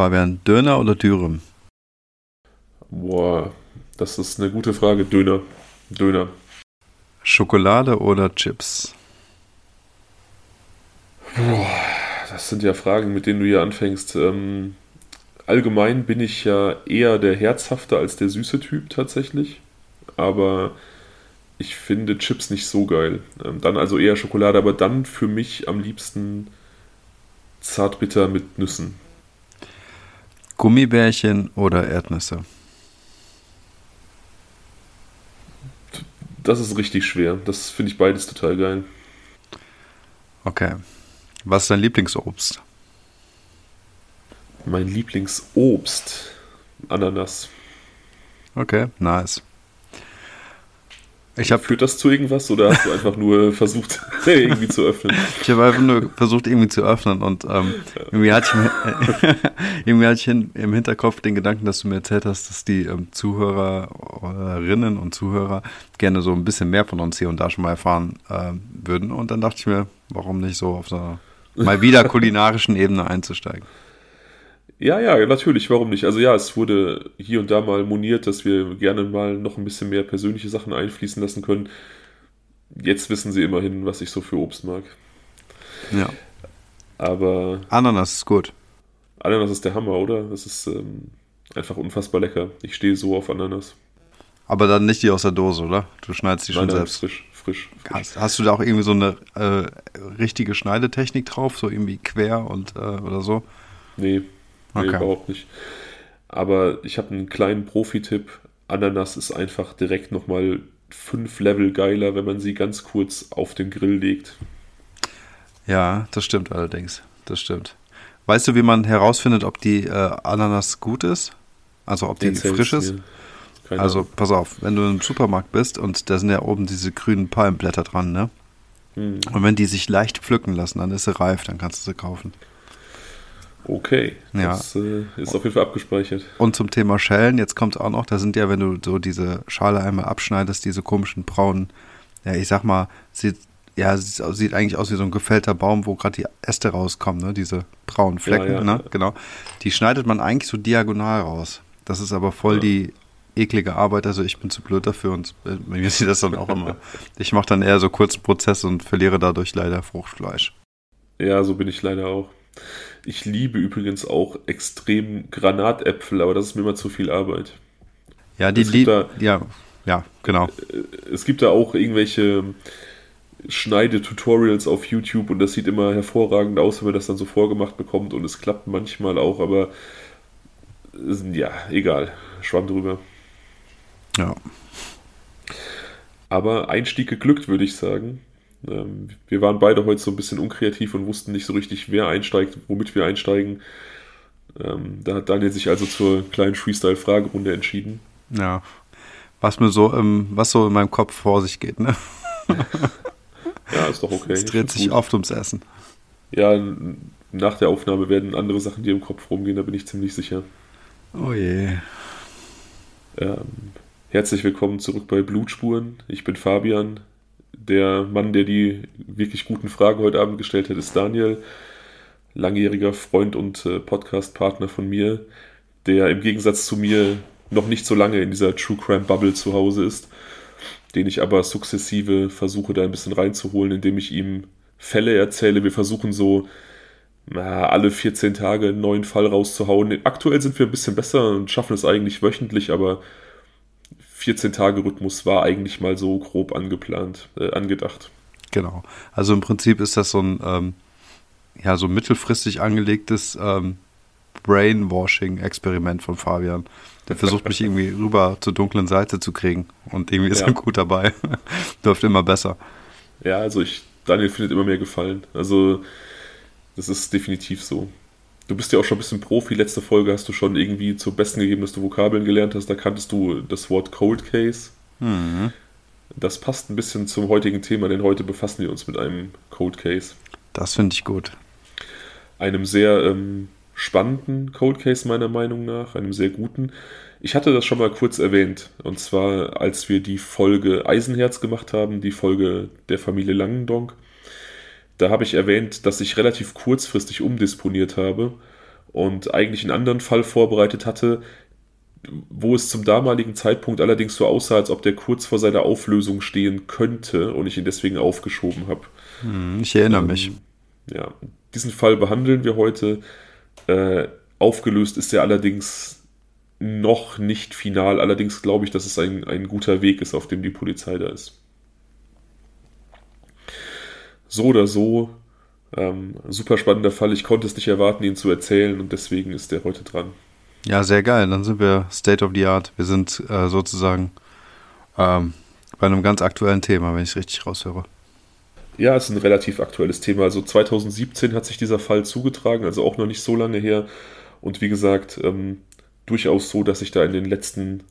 Fabian, Döner oder Dürüm? Boah, das ist eine gute Frage. Döner. Döner. Schokolade oder Chips? Boah, das sind ja Fragen, mit denen du hier anfängst. Ähm, allgemein bin ich ja eher der herzhafte als der süße Typ tatsächlich. Aber ich finde Chips nicht so geil. Ähm, dann also eher Schokolade, aber dann für mich am liebsten zartbitter mit Nüssen. Gummibärchen oder Erdnüsse? Das ist richtig schwer. Das finde ich beides total geil. Okay. Was ist dein Lieblingsobst? Mein Lieblingsobst? Ananas. Okay, nice. Ich hab, Führt das zu irgendwas oder hast du einfach nur versucht, irgendwie zu öffnen? Ich habe einfach nur versucht, irgendwie zu öffnen und ähm, irgendwie hatte ich, irgendwie hatte ich hin, im Hinterkopf den Gedanken, dass du mir erzählt hast, dass die ähm, Zuhörerinnen und Zuhörer gerne so ein bisschen mehr von uns hier und da schon mal erfahren äh, würden. Und dann dachte ich mir, warum nicht so auf so einer mal wieder kulinarischen Ebene einzusteigen. Ja, ja, natürlich, warum nicht? Also ja, es wurde hier und da mal moniert, dass wir gerne mal noch ein bisschen mehr persönliche Sachen einfließen lassen können. Jetzt wissen sie immerhin, was ich so für Obst mag. Ja. Aber. Ananas ist gut. Ananas ist der Hammer, oder? Das ist ähm, einfach unfassbar lecker. Ich stehe so auf Ananas. Aber dann nicht die aus der Dose, oder? Du schneidest die schon nein, selbst. Frisch, frisch. frisch. Hast, hast, du da auch irgendwie so eine äh, richtige Schneidetechnik drauf, so irgendwie quer und äh, oder so? Nee, Nee, okay. überhaupt nicht. Aber ich habe einen kleinen Profi-Tipp. Ananas ist einfach direkt nochmal fünf Level geiler, wenn man sie ganz kurz auf den Grill legt. Ja, das stimmt allerdings. Das stimmt. Weißt du, wie man herausfindet, ob die äh, Ananas gut ist? Also ob die frisch ist? Also pass auf, wenn du im Supermarkt bist und da sind ja oben diese grünen Palmblätter dran, ne? Hm. Und wenn die sich leicht pflücken lassen, dann ist sie reif, dann kannst du sie kaufen. Okay, ja. das äh, ist auf jeden Fall abgespeichert. Und zum Thema Schellen, jetzt kommt es auch noch, da sind ja, wenn du so diese Schale einmal abschneidest, diese komischen braunen, ja, ich sag mal, sieht, ja, sieht eigentlich aus wie so ein gefällter Baum, wo gerade die Äste rauskommen, ne? diese braunen Flecken, ja, ja, ne? genau. Die schneidet man eigentlich so diagonal raus. Das ist aber voll die eklige Arbeit, also ich bin zu blöd dafür und äh, mir sieht das dann auch immer. Ich mache dann eher so kurzen Prozess und verliere dadurch leider Fruchtfleisch. Ja, so bin ich leider auch. Ich liebe übrigens auch extrem Granatäpfel, aber das ist mir immer zu viel Arbeit. Ja, die lieben. Ja, ja, genau. Äh, es gibt da auch irgendwelche Schneidetutorials auf YouTube und das sieht immer hervorragend aus, wenn man das dann so vorgemacht bekommt und es klappt manchmal auch, aber ja, egal. Schwamm drüber. Ja. Aber Einstieg geglückt, würde ich sagen. Ähm, wir waren beide heute so ein bisschen unkreativ und wussten nicht so richtig, wer einsteigt, womit wir einsteigen. Ähm, da hat Daniel sich also zur kleinen Freestyle-Fragerunde entschieden. Ja, was mir so, im, was so in meinem Kopf vor sich geht, ne? ja, ist doch okay. Es dreht sich gut. oft ums Essen. Ja, nach der Aufnahme werden andere Sachen dir im Kopf rumgehen, da bin ich ziemlich sicher. Oh je. Ähm, herzlich willkommen zurück bei Blutspuren. Ich bin Fabian. Der Mann, der die wirklich guten Fragen heute Abend gestellt hat, ist Daniel, langjähriger Freund und äh, Podcast-Partner von mir, der im Gegensatz zu mir noch nicht so lange in dieser True Crime Bubble zu Hause ist, den ich aber sukzessive versuche, da ein bisschen reinzuholen, indem ich ihm Fälle erzähle. Wir versuchen so na, alle 14 Tage einen neuen Fall rauszuhauen. Aktuell sind wir ein bisschen besser und schaffen es eigentlich wöchentlich, aber 14-Tage-Rhythmus war eigentlich mal so grob angeplant, äh, angedacht. Genau. Also im Prinzip ist das so ein, ähm, ja, so mittelfristig angelegtes ähm, Brainwashing-Experiment von Fabian. Der versucht mich irgendwie rüber zur dunklen Seite zu kriegen und irgendwie ist ja. er gut dabei. Läuft immer besser. Ja, also ich, Daniel findet immer mehr Gefallen. Also das ist definitiv so. Du bist ja auch schon ein bisschen Profi. Letzte Folge hast du schon irgendwie zum Besten gegeben, dass du Vokabeln gelernt hast. Da kanntest du das Wort Cold Case. Mhm. Das passt ein bisschen zum heutigen Thema, denn heute befassen wir uns mit einem Cold Case. Das finde ich gut. Einem sehr ähm, spannenden Cold Case meiner Meinung nach, einem sehr guten. Ich hatte das schon mal kurz erwähnt, und zwar als wir die Folge Eisenherz gemacht haben, die Folge der Familie Langendonk. Da habe ich erwähnt, dass ich relativ kurzfristig umdisponiert habe und eigentlich einen anderen Fall vorbereitet hatte, wo es zum damaligen Zeitpunkt allerdings so aussah, als ob der kurz vor seiner Auflösung stehen könnte und ich ihn deswegen aufgeschoben habe. Hm, ich erinnere ähm, mich. Ja, diesen Fall behandeln wir heute. Äh, aufgelöst ist er allerdings noch nicht final. Allerdings glaube ich, dass es ein, ein guter Weg ist, auf dem die Polizei da ist. So oder so, ähm, super spannender Fall. Ich konnte es nicht erwarten, ihn zu erzählen und deswegen ist er heute dran. Ja, sehr geil. Dann sind wir State of the Art. Wir sind äh, sozusagen ähm, bei einem ganz aktuellen Thema, wenn ich es richtig raushöre. Ja, es ist ein relativ aktuelles Thema. Also 2017 hat sich dieser Fall zugetragen, also auch noch nicht so lange her. Und wie gesagt, ähm, durchaus so, dass sich da in den letzten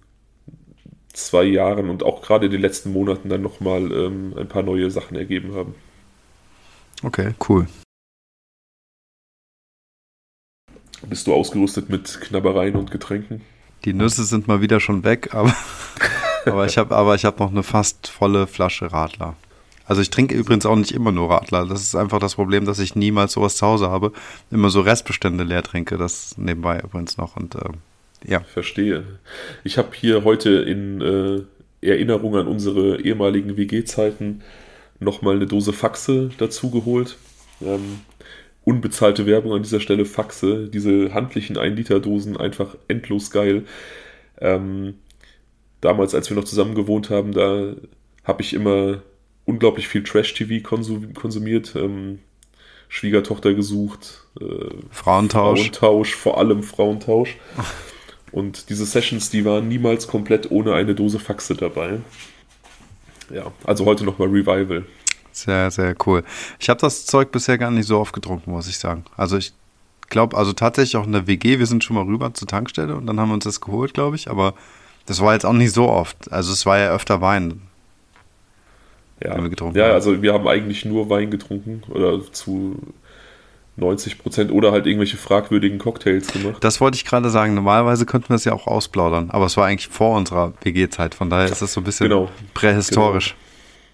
zwei Jahren und auch gerade in den letzten Monaten dann nochmal ähm, ein paar neue Sachen ergeben haben. Okay, cool. Bist du ausgerüstet mit Knabbereien und Getränken? Die Nüsse sind mal wieder schon weg, aber, aber ich habe hab noch eine fast volle Flasche Radler. Also ich trinke übrigens auch nicht immer nur Radler. Das ist einfach das Problem, dass ich niemals sowas zu Hause habe. Immer so Restbestände leer trinke. Das nebenbei übrigens noch. Und äh, ja. Verstehe. Ich habe hier heute in äh, Erinnerung an unsere ehemaligen WG-Zeiten nochmal eine Dose Faxe dazugeholt. Ähm, unbezahlte Werbung an dieser Stelle, Faxe, diese handlichen 1-Liter-Dosen, einfach endlos geil. Ähm, damals, als wir noch zusammen gewohnt haben, da habe ich immer unglaublich viel Trash-TV konsum konsumiert. Ähm, Schwiegertochter gesucht. Äh, Frauentausch. Frauentausch, vor allem Frauentausch. Und diese Sessions, die waren niemals komplett ohne eine Dose Faxe dabei. Ja, also heute nochmal Revival. Sehr, sehr cool. Ich habe das Zeug bisher gar nicht so oft getrunken, muss ich sagen. Also ich glaube, also tatsächlich auch in der WG, wir sind schon mal rüber zur Tankstelle und dann haben wir uns das geholt, glaube ich, aber das war jetzt auch nicht so oft. Also es war ja öfter Wein. Ja, wir getrunken ja haben. also wir haben eigentlich nur Wein getrunken oder zu 90 Prozent oder halt irgendwelche fragwürdigen Cocktails gemacht. Das wollte ich gerade sagen. Normalerweise könnten wir es ja auch ausplaudern, aber es war eigentlich vor unserer WG-Zeit. Von daher ist es so ein bisschen genau. prähistorisch.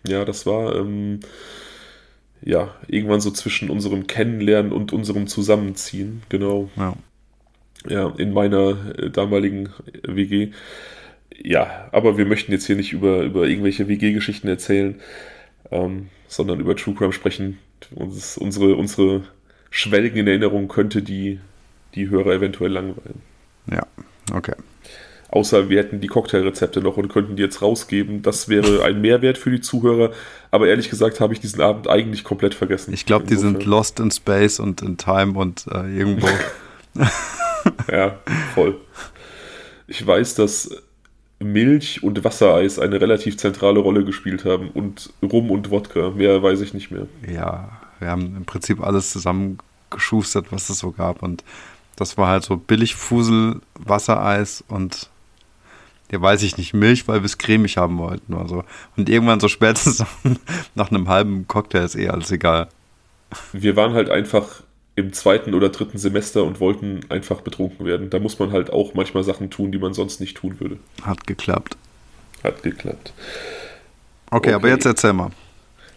Genau. Ja, das war ähm, ja irgendwann so zwischen unserem Kennenlernen und unserem Zusammenziehen, genau. Ja, ja in meiner äh, damaligen WG. Ja, aber wir möchten jetzt hier nicht über, über irgendwelche WG-Geschichten erzählen, ähm, sondern über True Crime sprechen. Uns, unsere, unsere Schwelgen in Erinnerung könnte die, die Hörer eventuell langweilen. Ja, okay. Außer wir hätten die Cocktailrezepte noch und könnten die jetzt rausgeben. Das wäre ein Mehrwert für die Zuhörer. Aber ehrlich gesagt habe ich diesen Abend eigentlich komplett vergessen. Ich glaube, die sind lost in space und in time und äh, irgendwo. ja, voll. Ich weiß, dass Milch und Wassereis eine relativ zentrale Rolle gespielt haben und Rum und Wodka. Mehr weiß ich nicht mehr. Ja, wir haben im Prinzip alles zusammengeschustert, was es so gab. Und das war halt so billig Fusel, Wassereis und ja, weiß ich nicht, Milch, weil wir es cremig haben wollten oder so. Und irgendwann so spätestens nach einem halben Cocktail ist eh alles egal. Wir waren halt einfach im zweiten oder dritten Semester und wollten einfach betrunken werden. Da muss man halt auch manchmal Sachen tun, die man sonst nicht tun würde. Hat geklappt. Hat geklappt. Okay, okay. aber jetzt erzähl mal.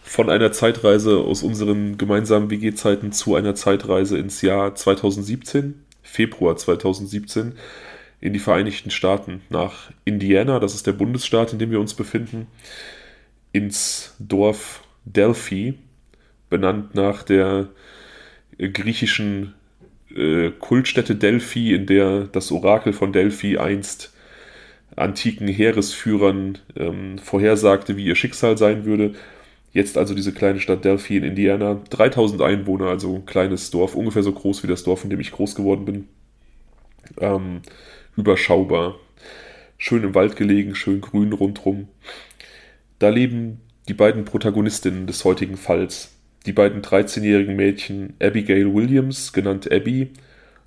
Von einer Zeitreise aus unseren gemeinsamen WG-Zeiten zu einer Zeitreise ins Jahr 2017, Februar 2017 in die Vereinigten Staaten, nach Indiana, das ist der Bundesstaat, in dem wir uns befinden, ins Dorf Delphi, benannt nach der griechischen äh, Kultstätte Delphi, in der das Orakel von Delphi einst antiken Heeresführern ähm, vorhersagte, wie ihr Schicksal sein würde. Jetzt also diese kleine Stadt Delphi in Indiana, 3000 Einwohner, also ein kleines Dorf, ungefähr so groß wie das Dorf, in dem ich groß geworden bin. Ähm, überschaubar. Schön im Wald gelegen, schön grün rundrum. Da leben die beiden Protagonistinnen des heutigen Falls. Die beiden 13-jährigen Mädchen Abigail Williams, genannt Abby,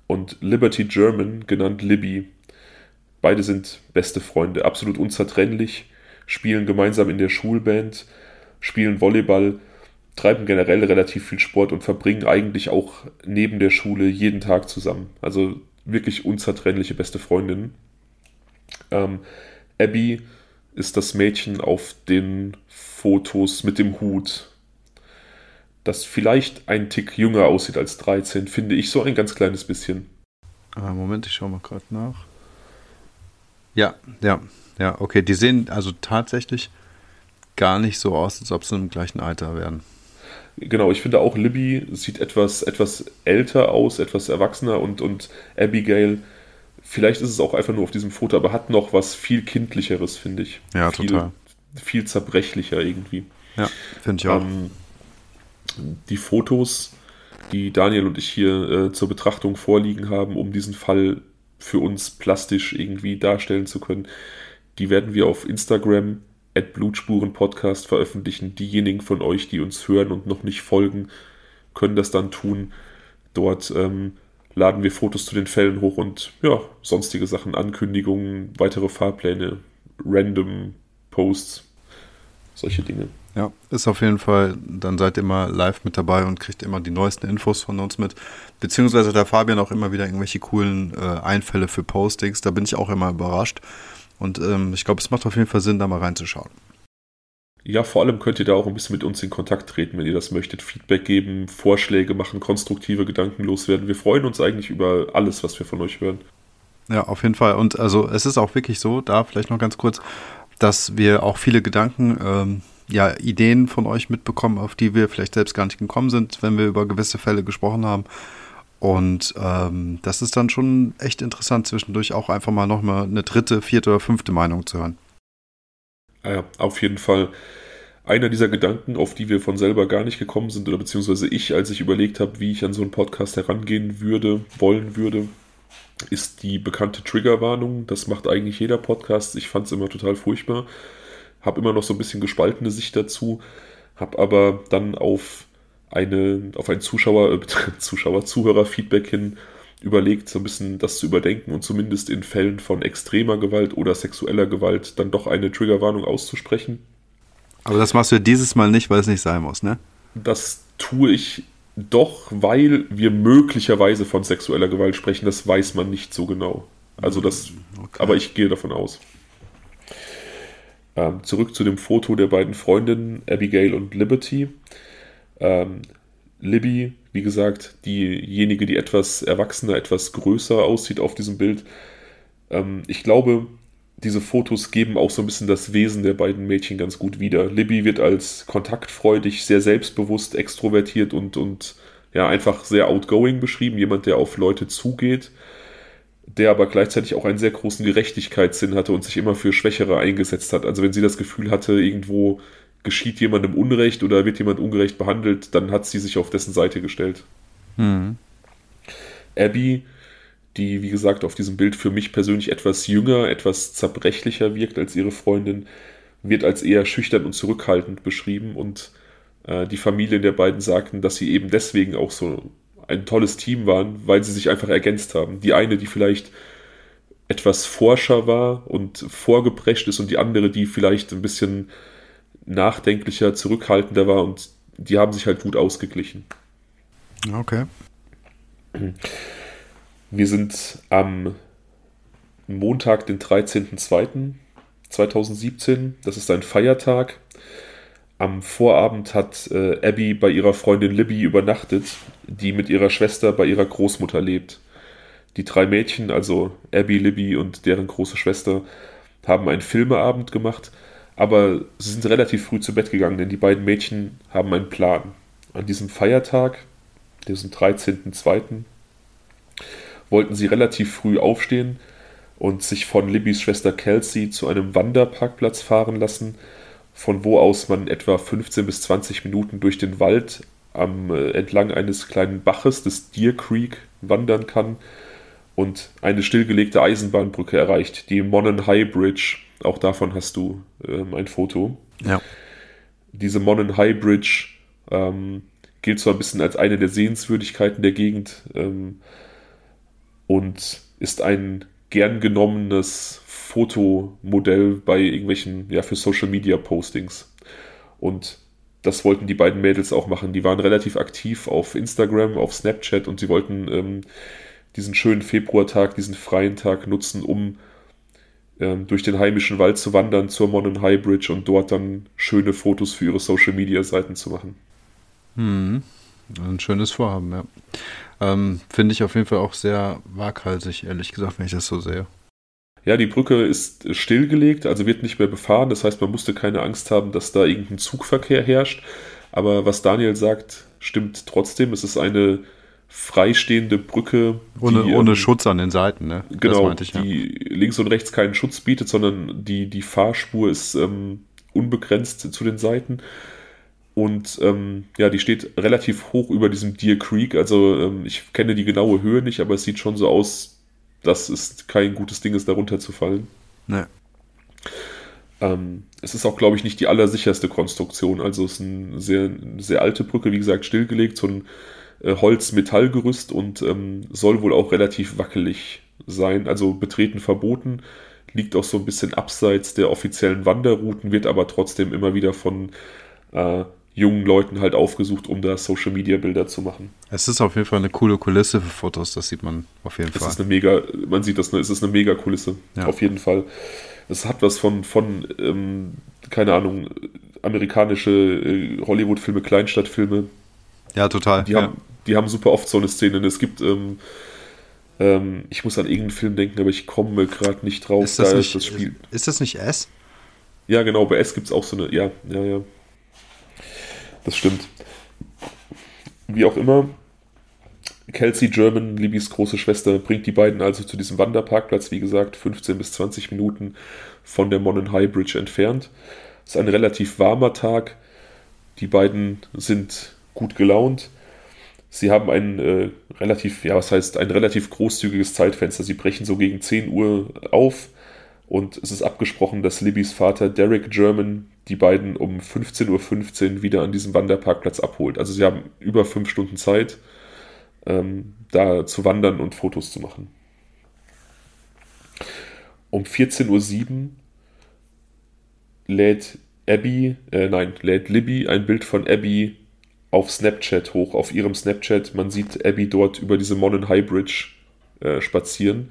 und Liberty German, genannt Libby. Beide sind beste Freunde, absolut unzertrennlich, spielen gemeinsam in der Schulband, spielen Volleyball, treiben generell relativ viel Sport und verbringen eigentlich auch neben der Schule jeden Tag zusammen. Also wirklich unzertrennliche beste Freundinnen. Ähm, Abby ist das Mädchen auf den Fotos mit dem Hut, das vielleicht ein Tick jünger aussieht als 13, finde ich so ein ganz kleines bisschen. Moment, ich schaue mal gerade nach. Ja, ja, ja, okay. Die sehen also tatsächlich gar nicht so aus, als ob sie im gleichen Alter wären. Genau, ich finde auch Libby sieht etwas, etwas älter aus, etwas erwachsener und, und Abigail, vielleicht ist es auch einfach nur auf diesem Foto, aber hat noch was viel kindlicheres, finde ich. Ja, viel, total. Viel zerbrechlicher irgendwie. Ja, finde ich auch. Ähm, die Fotos, die Daniel und ich hier äh, zur Betrachtung vorliegen haben, um diesen Fall für uns plastisch irgendwie darstellen zu können, die werden wir auf Instagram Blutspuren Podcast veröffentlichen. Diejenigen von euch, die uns hören und noch nicht folgen, können das dann tun. Dort ähm, laden wir Fotos zu den Fällen hoch und ja, sonstige Sachen, Ankündigungen, weitere Fahrpläne, random Posts, solche Dinge. Ja, ist auf jeden Fall, dann seid ihr immer live mit dabei und kriegt immer die neuesten Infos von uns mit. Beziehungsweise der Fabian auch immer wieder irgendwelche coolen äh, Einfälle für Postings. Da bin ich auch immer überrascht. Und ähm, ich glaube, es macht auf jeden Fall Sinn, da mal reinzuschauen. Ja, vor allem könnt ihr da auch ein bisschen mit uns in Kontakt treten, wenn ihr das möchtet. Feedback geben, Vorschläge machen, konstruktive Gedanken loswerden. Wir freuen uns eigentlich über alles, was wir von euch hören. Ja, auf jeden Fall. Und also es ist auch wirklich so, da vielleicht noch ganz kurz, dass wir auch viele Gedanken, ähm, ja, Ideen von euch mitbekommen, auf die wir vielleicht selbst gar nicht gekommen sind, wenn wir über gewisse Fälle gesprochen haben. Und ähm, das ist dann schon echt interessant, zwischendurch auch einfach mal nochmal eine dritte, vierte oder fünfte Meinung zu hören. Ja, auf jeden Fall. Einer dieser Gedanken, auf die wir von selber gar nicht gekommen sind, oder beziehungsweise ich, als ich überlegt habe, wie ich an so einen Podcast herangehen würde, wollen würde, ist die bekannte Triggerwarnung. Das macht eigentlich jeder Podcast. Ich fand es immer total furchtbar. Habe immer noch so ein bisschen gespaltene Sicht dazu. Habe aber dann auf eine, auf ein Zuschauer, äh, Zuschauer, Zuhörer-Feedback hin überlegt, so ein bisschen das zu überdenken und zumindest in Fällen von extremer Gewalt oder sexueller Gewalt dann doch eine Triggerwarnung auszusprechen. Aber das machst du ja dieses Mal nicht, weil es nicht sein muss, ne? Das tue ich doch, weil wir möglicherweise von sexueller Gewalt sprechen. Das weiß man nicht so genau. Also das, okay. aber ich gehe davon aus. Ähm, zurück zu dem Foto der beiden Freundinnen, Abigail und Liberty. Ähm, Libby, wie gesagt, diejenige, die etwas erwachsener, etwas größer aussieht auf diesem Bild. Ähm, ich glaube, diese Fotos geben auch so ein bisschen das Wesen der beiden Mädchen ganz gut wieder. Libby wird als kontaktfreudig, sehr selbstbewusst, extrovertiert und, und ja, einfach sehr outgoing beschrieben. Jemand, der auf Leute zugeht, der aber gleichzeitig auch einen sehr großen Gerechtigkeitssinn hatte und sich immer für Schwächere eingesetzt hat. Also wenn sie das Gefühl hatte, irgendwo geschieht jemandem Unrecht oder wird jemand ungerecht behandelt, dann hat sie sich auf dessen Seite gestellt. Mhm. Abby, die wie gesagt auf diesem Bild für mich persönlich etwas jünger, etwas zerbrechlicher wirkt als ihre Freundin, wird als eher schüchtern und zurückhaltend beschrieben und äh, die Familien der beiden sagten, dass sie eben deswegen auch so ein tolles Team waren, weil sie sich einfach ergänzt haben. Die eine, die vielleicht etwas forscher war und vorgeprescht ist und die andere, die vielleicht ein bisschen nachdenklicher, zurückhaltender war und die haben sich halt gut ausgeglichen. Okay. Wir sind am Montag, den 13.02.2017. Das ist ein Feiertag. Am Vorabend hat äh, Abby bei ihrer Freundin Libby übernachtet, die mit ihrer Schwester bei ihrer Großmutter lebt. Die drei Mädchen, also Abby, Libby und deren große Schwester, haben einen Filmeabend gemacht aber sie sind relativ früh zu Bett gegangen, denn die beiden Mädchen haben einen Plan. An diesem Feiertag, diesem 13.02., wollten sie relativ früh aufstehen und sich von Libbys Schwester Kelsey zu einem Wanderparkplatz fahren lassen, von wo aus man etwa 15 bis 20 Minuten durch den Wald am, äh, entlang eines kleinen Baches des Deer Creek wandern kann und eine stillgelegte Eisenbahnbrücke erreicht, die Monon High Bridge, auch davon hast du ähm, ein Foto. Ja. Diese Monon High Bridge ähm, gilt so ein bisschen als eine der Sehenswürdigkeiten der Gegend ähm, und ist ein gern genommenes Fotomodell bei irgendwelchen, ja, für Social Media Postings. Und das wollten die beiden Mädels auch machen. Die waren relativ aktiv auf Instagram, auf Snapchat und sie wollten ähm, diesen schönen Februartag, diesen freien Tag nutzen, um ähm, durch den heimischen Wald zu wandern zur Monon High Bridge und dort dann schöne Fotos für ihre Social Media Seiten zu machen. Hm. Ein schönes Vorhaben, ja. Ähm, Finde ich auf jeden Fall auch sehr waghalsig, ehrlich gesagt, wenn ich das so sehe. Ja, die Brücke ist stillgelegt, also wird nicht mehr befahren. Das heißt, man musste keine Angst haben, dass da irgendein Zugverkehr herrscht. Aber was Daniel sagt, stimmt trotzdem. Es ist eine freistehende Brücke. Ohne, die, ohne ähm, Schutz an den Seiten, ne? Genau, ich, ja. die links und rechts keinen Schutz bietet, sondern die, die Fahrspur ist ähm, unbegrenzt zu den Seiten. Und ähm, ja, die steht relativ hoch über diesem Deer Creek. Also ähm, ich kenne die genaue Höhe nicht, aber es sieht schon so aus, dass es kein gutes Ding ist, darunter zu fallen. Nee. Ähm, es ist auch, glaube ich, nicht die allersicherste Konstruktion. Also es ist eine sehr, sehr alte Brücke, wie gesagt, stillgelegt, so ein äh, Holz-Metallgerüst und ähm, soll wohl auch relativ wackelig sein. Also betreten verboten, liegt auch so ein bisschen abseits der offiziellen Wanderrouten, wird aber trotzdem immer wieder von äh, jungen Leuten halt aufgesucht, um da Social Media Bilder zu machen. Es ist auf jeden Fall eine coole Kulisse für Fotos, das sieht man auf jeden es Fall. Ist eine mega, man sieht das, es ist eine mega Kulisse, ja. auf jeden Fall. Es hat was von, von ähm, keine Ahnung, amerikanische äh, Hollywood-Filme, Kleinstadtfilme. Ja, total. Die, ja. Haben, die haben super oft so eine Szene. Es gibt, ähm, ähm, ich muss an irgendeinen Film denken, aber ich komme gerade nicht drauf. Ist das, da nicht, das Spiel. ist das nicht S? Ja, genau, bei S gibt es auch so eine, ja, ja, ja. Das stimmt. Wie auch immer, Kelsey German, Libby's große Schwester, bringt die beiden also zu diesem Wanderparkplatz, wie gesagt, 15 bis 20 Minuten von der Monon High Bridge entfernt. Es ist ein relativ warmer Tag. Die beiden sind gut gelaunt. Sie haben ein äh, relativ, ja, was heißt, ein relativ großzügiges Zeitfenster. Sie brechen so gegen 10 Uhr auf und es ist abgesprochen, dass Libbys Vater Derek German die beiden um 15.15 Uhr wieder an diesem Wanderparkplatz abholt. Also sie haben über fünf Stunden Zeit, ähm, da zu wandern und Fotos zu machen. Um 14.07 Uhr lädt Abby, äh, nein, lädt Libby ein Bild von Abby auf Snapchat hoch, auf ihrem Snapchat. Man sieht Abby dort über diese Monon High Bridge äh, spazieren.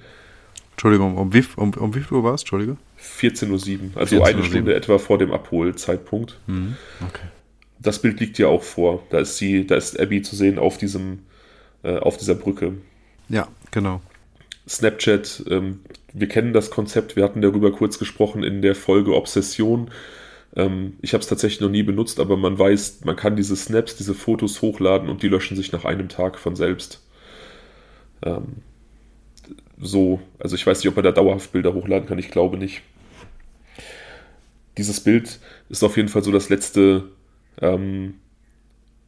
Entschuldigung, um wie, um, um wie viel Uhr war es? Entschuldige. 14.07 Uhr, also 14 eine Stunde etwa vor dem Abholzeitpunkt. Mhm. Okay. Das Bild liegt ja auch vor. Da ist sie, da ist Abby zu sehen auf diesem, äh, auf dieser Brücke. Ja, genau. Snapchat, ähm, wir kennen das Konzept, wir hatten darüber kurz gesprochen in der Folge Obsession. Ähm, ich habe es tatsächlich noch nie benutzt, aber man weiß, man kann diese Snaps, diese Fotos hochladen und die löschen sich nach einem Tag von selbst. Ähm, so, also ich weiß nicht, ob man da dauerhaft Bilder hochladen kann, ich glaube nicht. Dieses Bild ist auf jeden Fall so das letzte ähm,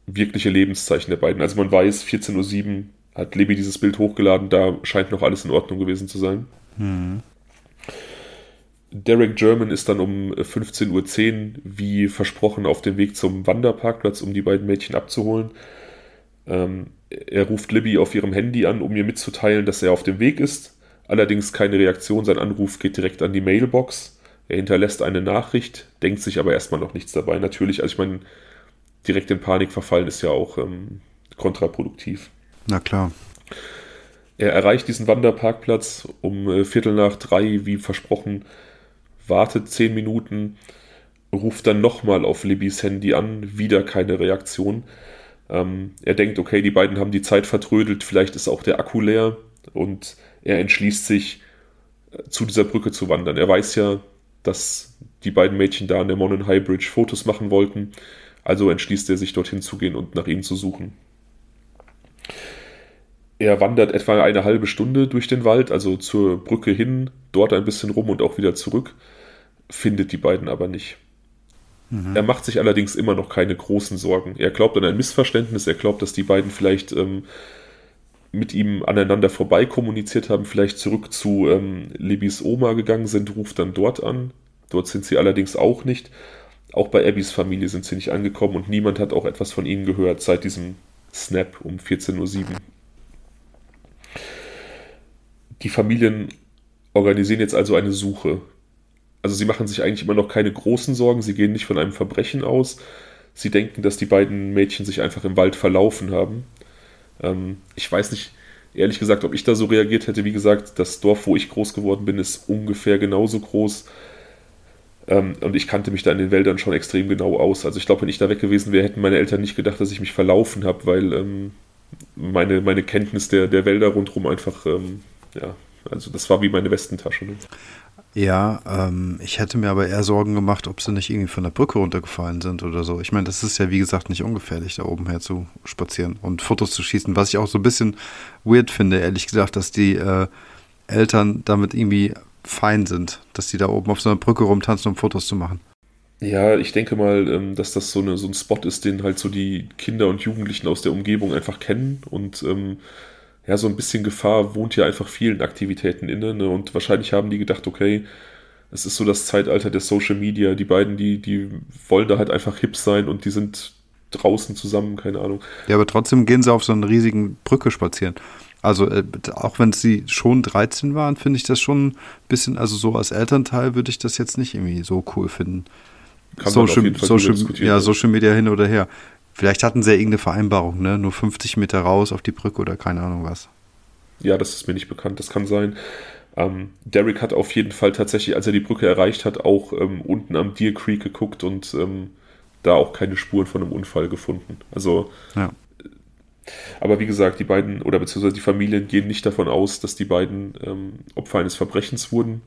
wirkliche Lebenszeichen der beiden. Also man weiß, 14.07 Uhr hat Libby dieses Bild hochgeladen, da scheint noch alles in Ordnung gewesen zu sein. Mhm. Derek German ist dann um 15.10 Uhr wie versprochen auf dem Weg zum Wanderparkplatz, um die beiden Mädchen abzuholen. Ähm, er ruft Libby auf ihrem Handy an, um ihr mitzuteilen, dass er auf dem Weg ist. Allerdings keine Reaktion, sein Anruf geht direkt an die Mailbox. Er hinterlässt eine Nachricht, denkt sich aber erstmal noch nichts dabei. Natürlich, also ich meine, direkt in Panik verfallen ist ja auch ähm, kontraproduktiv. Na klar. Er erreicht diesen Wanderparkplatz um äh, Viertel nach drei, wie versprochen, wartet zehn Minuten, ruft dann nochmal auf Libbys Handy an, wieder keine Reaktion. Ähm, er denkt, okay, die beiden haben die Zeit vertrödelt, vielleicht ist auch der Akku leer und er entschließt sich, äh, zu dieser Brücke zu wandern. Er weiß ja, dass die beiden Mädchen da an der Monon High Bridge Fotos machen wollten, also entschließt er sich dorthin zu gehen und nach ihnen zu suchen. Er wandert etwa eine halbe Stunde durch den Wald, also zur Brücke hin, dort ein bisschen rum und auch wieder zurück, findet die beiden aber nicht. Mhm. Er macht sich allerdings immer noch keine großen Sorgen. Er glaubt an ein Missverständnis, er glaubt, dass die beiden vielleicht ähm, mit ihm aneinander vorbei kommuniziert haben, vielleicht zurück zu ähm, Libbys Oma gegangen sind, ruft dann dort an. Dort sind sie allerdings auch nicht. Auch bei Abbys Familie sind sie nicht angekommen und niemand hat auch etwas von ihnen gehört seit diesem Snap um 14.07 Uhr. Die Familien organisieren jetzt also eine Suche also sie machen sich eigentlich immer noch keine großen Sorgen, sie gehen nicht von einem Verbrechen aus. Sie denken, dass die beiden Mädchen sich einfach im Wald verlaufen haben. Ähm, ich weiß nicht, ehrlich gesagt, ob ich da so reagiert hätte. Wie gesagt, das Dorf, wo ich groß geworden bin, ist ungefähr genauso groß. Ähm, und ich kannte mich da in den Wäldern schon extrem genau aus. Also ich glaube, wenn ich da weg gewesen wäre, hätten meine Eltern nicht gedacht, dass ich mich verlaufen habe, weil ähm, meine, meine Kenntnis der, der Wälder rundherum einfach, ähm, ja, also das war wie meine Westentasche. Ne? Ja, ähm, ich hätte mir aber eher Sorgen gemacht, ob sie nicht irgendwie von der Brücke runtergefallen sind oder so. Ich meine, das ist ja wie gesagt nicht ungefährlich, da oben her zu spazieren und Fotos zu schießen. Was ich auch so ein bisschen weird finde, ehrlich gesagt, dass die äh, Eltern damit irgendwie fein sind, dass die da oben auf so einer Brücke rumtanzen, um Fotos zu machen. Ja, ich denke mal, ähm, dass das so, eine, so ein Spot ist, den halt so die Kinder und Jugendlichen aus der Umgebung einfach kennen und ähm, ja, so ein bisschen Gefahr wohnt ja einfach vielen Aktivitäten inne. Ne? Und wahrscheinlich haben die gedacht, okay, es ist so das Zeitalter der Social Media. Die beiden, die, die wollen da halt einfach hip sein und die sind draußen zusammen, keine Ahnung. Ja, aber trotzdem gehen sie auf so einer riesigen Brücke spazieren. Also, äh, auch wenn sie schon 13 waren, finde ich das schon ein bisschen, also so als Elternteil würde ich das jetzt nicht irgendwie so cool finden. Kann Social, Social, ja, Social Media hin oder her. Vielleicht hatten sie ja irgendeine Vereinbarung, ne? Nur 50 Meter raus auf die Brücke oder keine Ahnung was. Ja, das ist mir nicht bekannt, das kann sein. Ähm, Derek hat auf jeden Fall tatsächlich, als er die Brücke erreicht hat, auch ähm, unten am Deer Creek geguckt und ähm, da auch keine Spuren von einem Unfall gefunden. Also, ja. aber wie gesagt, die beiden oder beziehungsweise die Familien gehen nicht davon aus, dass die beiden ähm, Opfer eines Verbrechens wurden.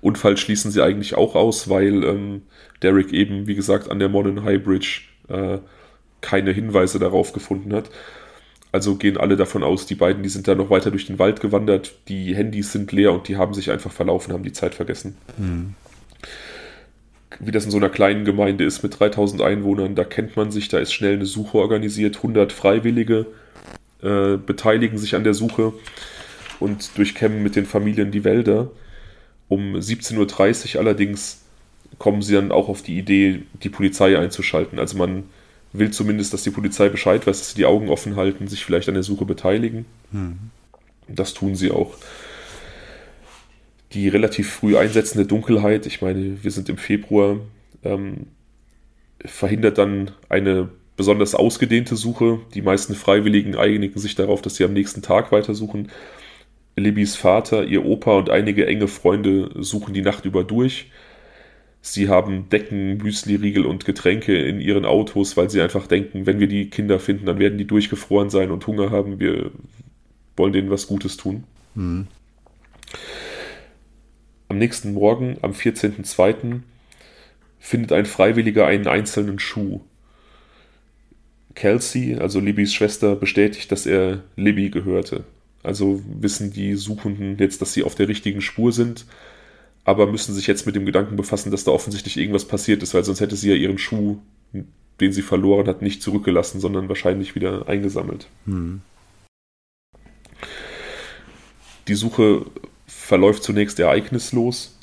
Unfall schließen sie eigentlich auch aus, weil ähm, Derek eben, wie gesagt, an der Modern High Bridge äh, keine Hinweise darauf gefunden hat. Also gehen alle davon aus, die beiden, die sind da noch weiter durch den Wald gewandert, die Handys sind leer und die haben sich einfach verlaufen, haben die Zeit vergessen. Mhm. Wie das in so einer kleinen Gemeinde ist mit 3000 Einwohnern, da kennt man sich, da ist schnell eine Suche organisiert, 100 Freiwillige äh, beteiligen sich an der Suche und durchkämmen mit den Familien die Wälder. Um 17.30 Uhr allerdings kommen sie dann auch auf die Idee, die Polizei einzuschalten. Also man will zumindest, dass die Polizei Bescheid weiß, dass sie die Augen offen halten, sich vielleicht an der Suche beteiligen. Mhm. Das tun sie auch. Die relativ früh einsetzende Dunkelheit, ich meine, wir sind im Februar, ähm, verhindert dann eine besonders ausgedehnte Suche. Die meisten Freiwilligen einigen sich darauf, dass sie am nächsten Tag weitersuchen. Libbys Vater, ihr Opa und einige enge Freunde suchen die Nacht über durch. Sie haben Decken, Müsli-Riegel und Getränke in ihren Autos, weil sie einfach denken, wenn wir die Kinder finden, dann werden die durchgefroren sein und Hunger haben. Wir wollen denen was Gutes tun. Mhm. Am nächsten Morgen, am 14.02., findet ein Freiwilliger einen einzelnen Schuh. Kelsey, also Libbys Schwester, bestätigt, dass er Libby gehörte. Also wissen die Suchenden jetzt, dass sie auf der richtigen Spur sind aber müssen sich jetzt mit dem Gedanken befassen, dass da offensichtlich irgendwas passiert ist, weil sonst hätte sie ja ihren Schuh, den sie verloren hat, nicht zurückgelassen, sondern wahrscheinlich wieder eingesammelt. Hm. Die Suche verläuft zunächst ereignislos.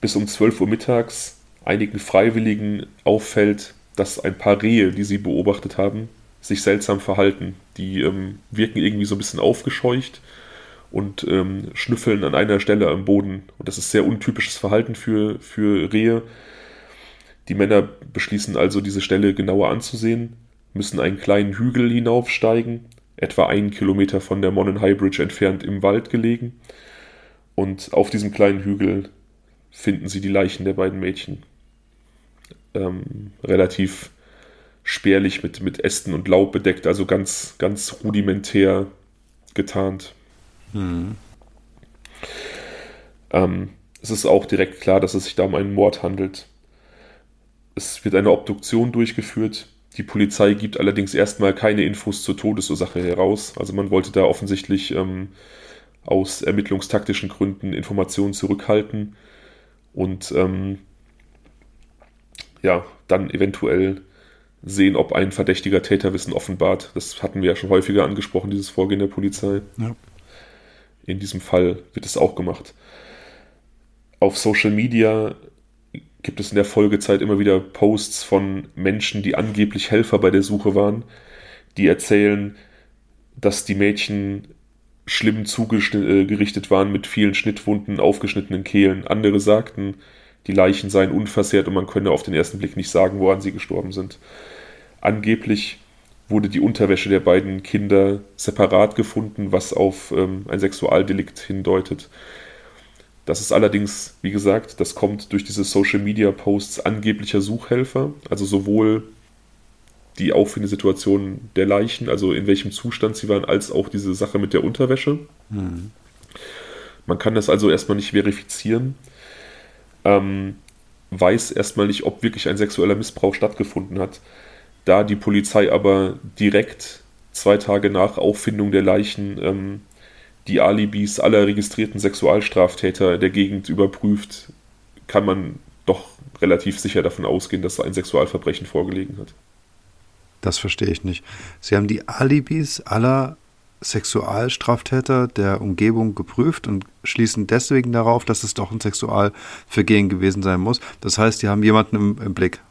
Bis um 12 Uhr mittags einigen Freiwilligen auffällt, dass ein paar Rehe, die sie beobachtet haben, sich seltsam verhalten. Die ähm, wirken irgendwie so ein bisschen aufgescheucht und ähm, schnüffeln an einer Stelle am Boden. Und das ist sehr untypisches Verhalten für, für Rehe. Die Männer beschließen also, diese Stelle genauer anzusehen, müssen einen kleinen Hügel hinaufsteigen, etwa einen Kilometer von der Monon High Bridge entfernt im Wald gelegen. Und auf diesem kleinen Hügel finden sie die Leichen der beiden Mädchen. Ähm, relativ spärlich mit, mit Ästen und Laub bedeckt, also ganz, ganz rudimentär getarnt. Mhm. Ähm, es ist auch direkt klar, dass es sich da um einen Mord handelt. Es wird eine Obduktion durchgeführt. Die Polizei gibt allerdings erstmal keine Infos zur Todesursache heraus. Also man wollte da offensichtlich ähm, aus ermittlungstaktischen Gründen Informationen zurückhalten und ähm, ja, dann eventuell sehen, ob ein verdächtiger Täterwissen offenbart. Das hatten wir ja schon häufiger angesprochen, dieses Vorgehen der Polizei. Ja. In diesem Fall wird es auch gemacht. Auf Social Media gibt es in der Folgezeit immer wieder Posts von Menschen, die angeblich Helfer bei der Suche waren, die erzählen, dass die Mädchen schlimm zugerichtet äh, waren mit vielen Schnittwunden, aufgeschnittenen Kehlen. Andere sagten, die Leichen seien unversehrt und man könne auf den ersten Blick nicht sagen, woran sie gestorben sind. Angeblich wurde die Unterwäsche der beiden Kinder separat gefunden, was auf ähm, ein Sexualdelikt hindeutet. Das ist allerdings, wie gesagt, das kommt durch diese Social Media Posts angeblicher Suchhelfer, also sowohl die Auffindesituation der Leichen, also in welchem Zustand sie waren, als auch diese Sache mit der Unterwäsche. Mhm. Man kann das also erstmal nicht verifizieren. Ähm, weiß erstmal nicht, ob wirklich ein sexueller Missbrauch stattgefunden hat. Da die Polizei aber direkt zwei Tage nach Auffindung der Leichen ähm, die Alibis aller registrierten Sexualstraftäter der Gegend überprüft, kann man doch relativ sicher davon ausgehen, dass ein Sexualverbrechen vorgelegen hat. Das verstehe ich nicht. Sie haben die Alibis aller Sexualstraftäter der Umgebung geprüft und schließen deswegen darauf, dass es doch ein Sexualvergehen gewesen sein muss. Das heißt, die haben jemanden im, im Blick.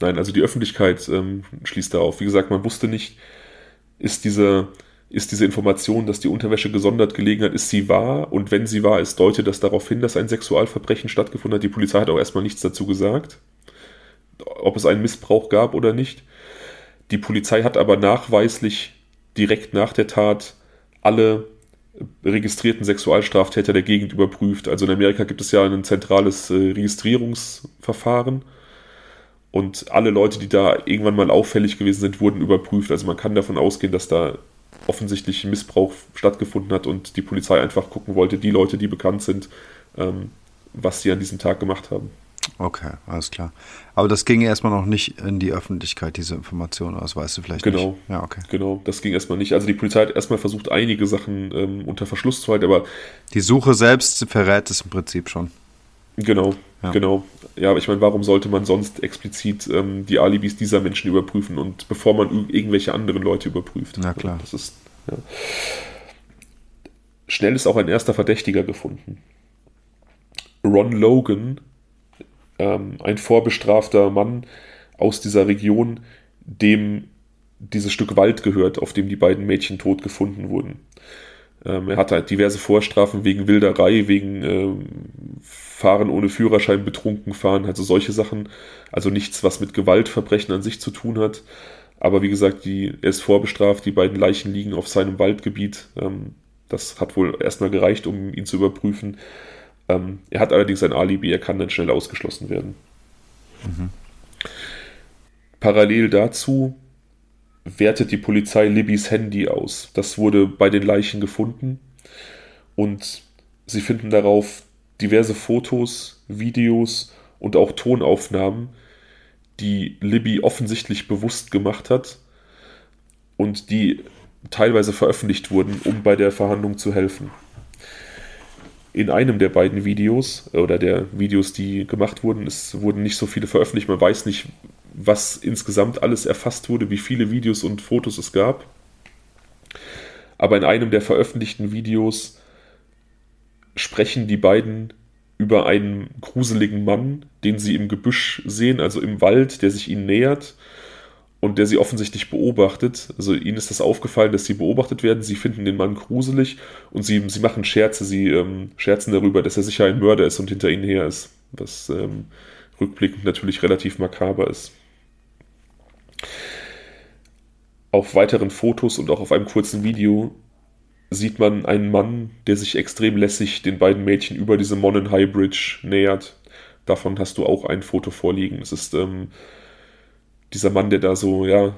Nein, also die Öffentlichkeit ähm, schließt darauf. Wie gesagt, man wusste nicht, ist diese, ist diese Information, dass die Unterwäsche gesondert gelegen hat, ist sie wahr? Und wenn sie wahr ist, deutet das darauf hin, dass ein Sexualverbrechen stattgefunden hat. Die Polizei hat auch erstmal nichts dazu gesagt, ob es einen Missbrauch gab oder nicht. Die Polizei hat aber nachweislich direkt nach der Tat alle registrierten Sexualstraftäter der Gegend überprüft. Also in Amerika gibt es ja ein zentrales äh, Registrierungsverfahren und alle Leute, die da irgendwann mal auffällig gewesen sind, wurden überprüft. Also man kann davon ausgehen, dass da offensichtlich Missbrauch stattgefunden hat und die Polizei einfach gucken wollte, die Leute, die bekannt sind, ähm, was sie an diesem Tag gemacht haben. Okay, alles klar. Aber das ging erstmal noch nicht in die Öffentlichkeit, diese Information, das weißt du vielleicht genau, nicht. Ja, okay. Genau, das ging erstmal nicht. Also die Polizei hat erstmal versucht, einige Sachen ähm, unter Verschluss zu halten, aber. Die Suche selbst verrät es im Prinzip schon. Genau, ja. genau. Ja, aber ich meine, warum sollte man sonst explizit ähm, die Alibis dieser Menschen überprüfen und bevor man irgendwelche anderen Leute überprüft? Na klar. Das ist. Ja. Schnell ist auch ein erster Verdächtiger gefunden. Ron Logan ähm, ein vorbestrafter Mann aus dieser Region, dem dieses Stück Wald gehört, auf dem die beiden Mädchen tot gefunden wurden. Ähm, er hatte halt diverse Vorstrafen wegen Wilderei, wegen ähm, Fahren ohne Führerschein, betrunken fahren, also solche Sachen. Also nichts, was mit Gewaltverbrechen an sich zu tun hat. Aber wie gesagt, die, er ist vorbestraft, die beiden Leichen liegen auf seinem Waldgebiet. Ähm, das hat wohl erstmal gereicht, um ihn zu überprüfen. Ähm, er hat allerdings ein Alibi, er kann dann schnell ausgeschlossen werden. Mhm. Parallel dazu wertet die Polizei Libbys Handy aus. Das wurde bei den Leichen gefunden und sie finden darauf diverse Fotos, Videos und auch Tonaufnahmen, die Libby offensichtlich bewusst gemacht hat und die teilweise veröffentlicht wurden, um bei der Verhandlung zu helfen in einem der beiden Videos oder der Videos, die gemacht wurden, es wurden nicht so viele veröffentlicht. Man weiß nicht, was insgesamt alles erfasst wurde, wie viele Videos und Fotos es gab. Aber in einem der veröffentlichten Videos sprechen die beiden über einen gruseligen Mann, den sie im Gebüsch sehen, also im Wald, der sich ihnen nähert und der sie offensichtlich beobachtet. Also ihnen ist das aufgefallen, dass sie beobachtet werden. Sie finden den Mann gruselig und sie, sie machen Scherze. Sie ähm, scherzen darüber, dass er sicher ein Mörder ist und hinter ihnen her ist. Was ähm, rückblickend natürlich relativ makaber ist. Auf weiteren Fotos und auch auf einem kurzen Video sieht man einen Mann, der sich extrem lässig den beiden Mädchen über diese Monon High Bridge nähert. Davon hast du auch ein Foto vorliegen. Es ist ähm, dieser Mann, der da so, ja,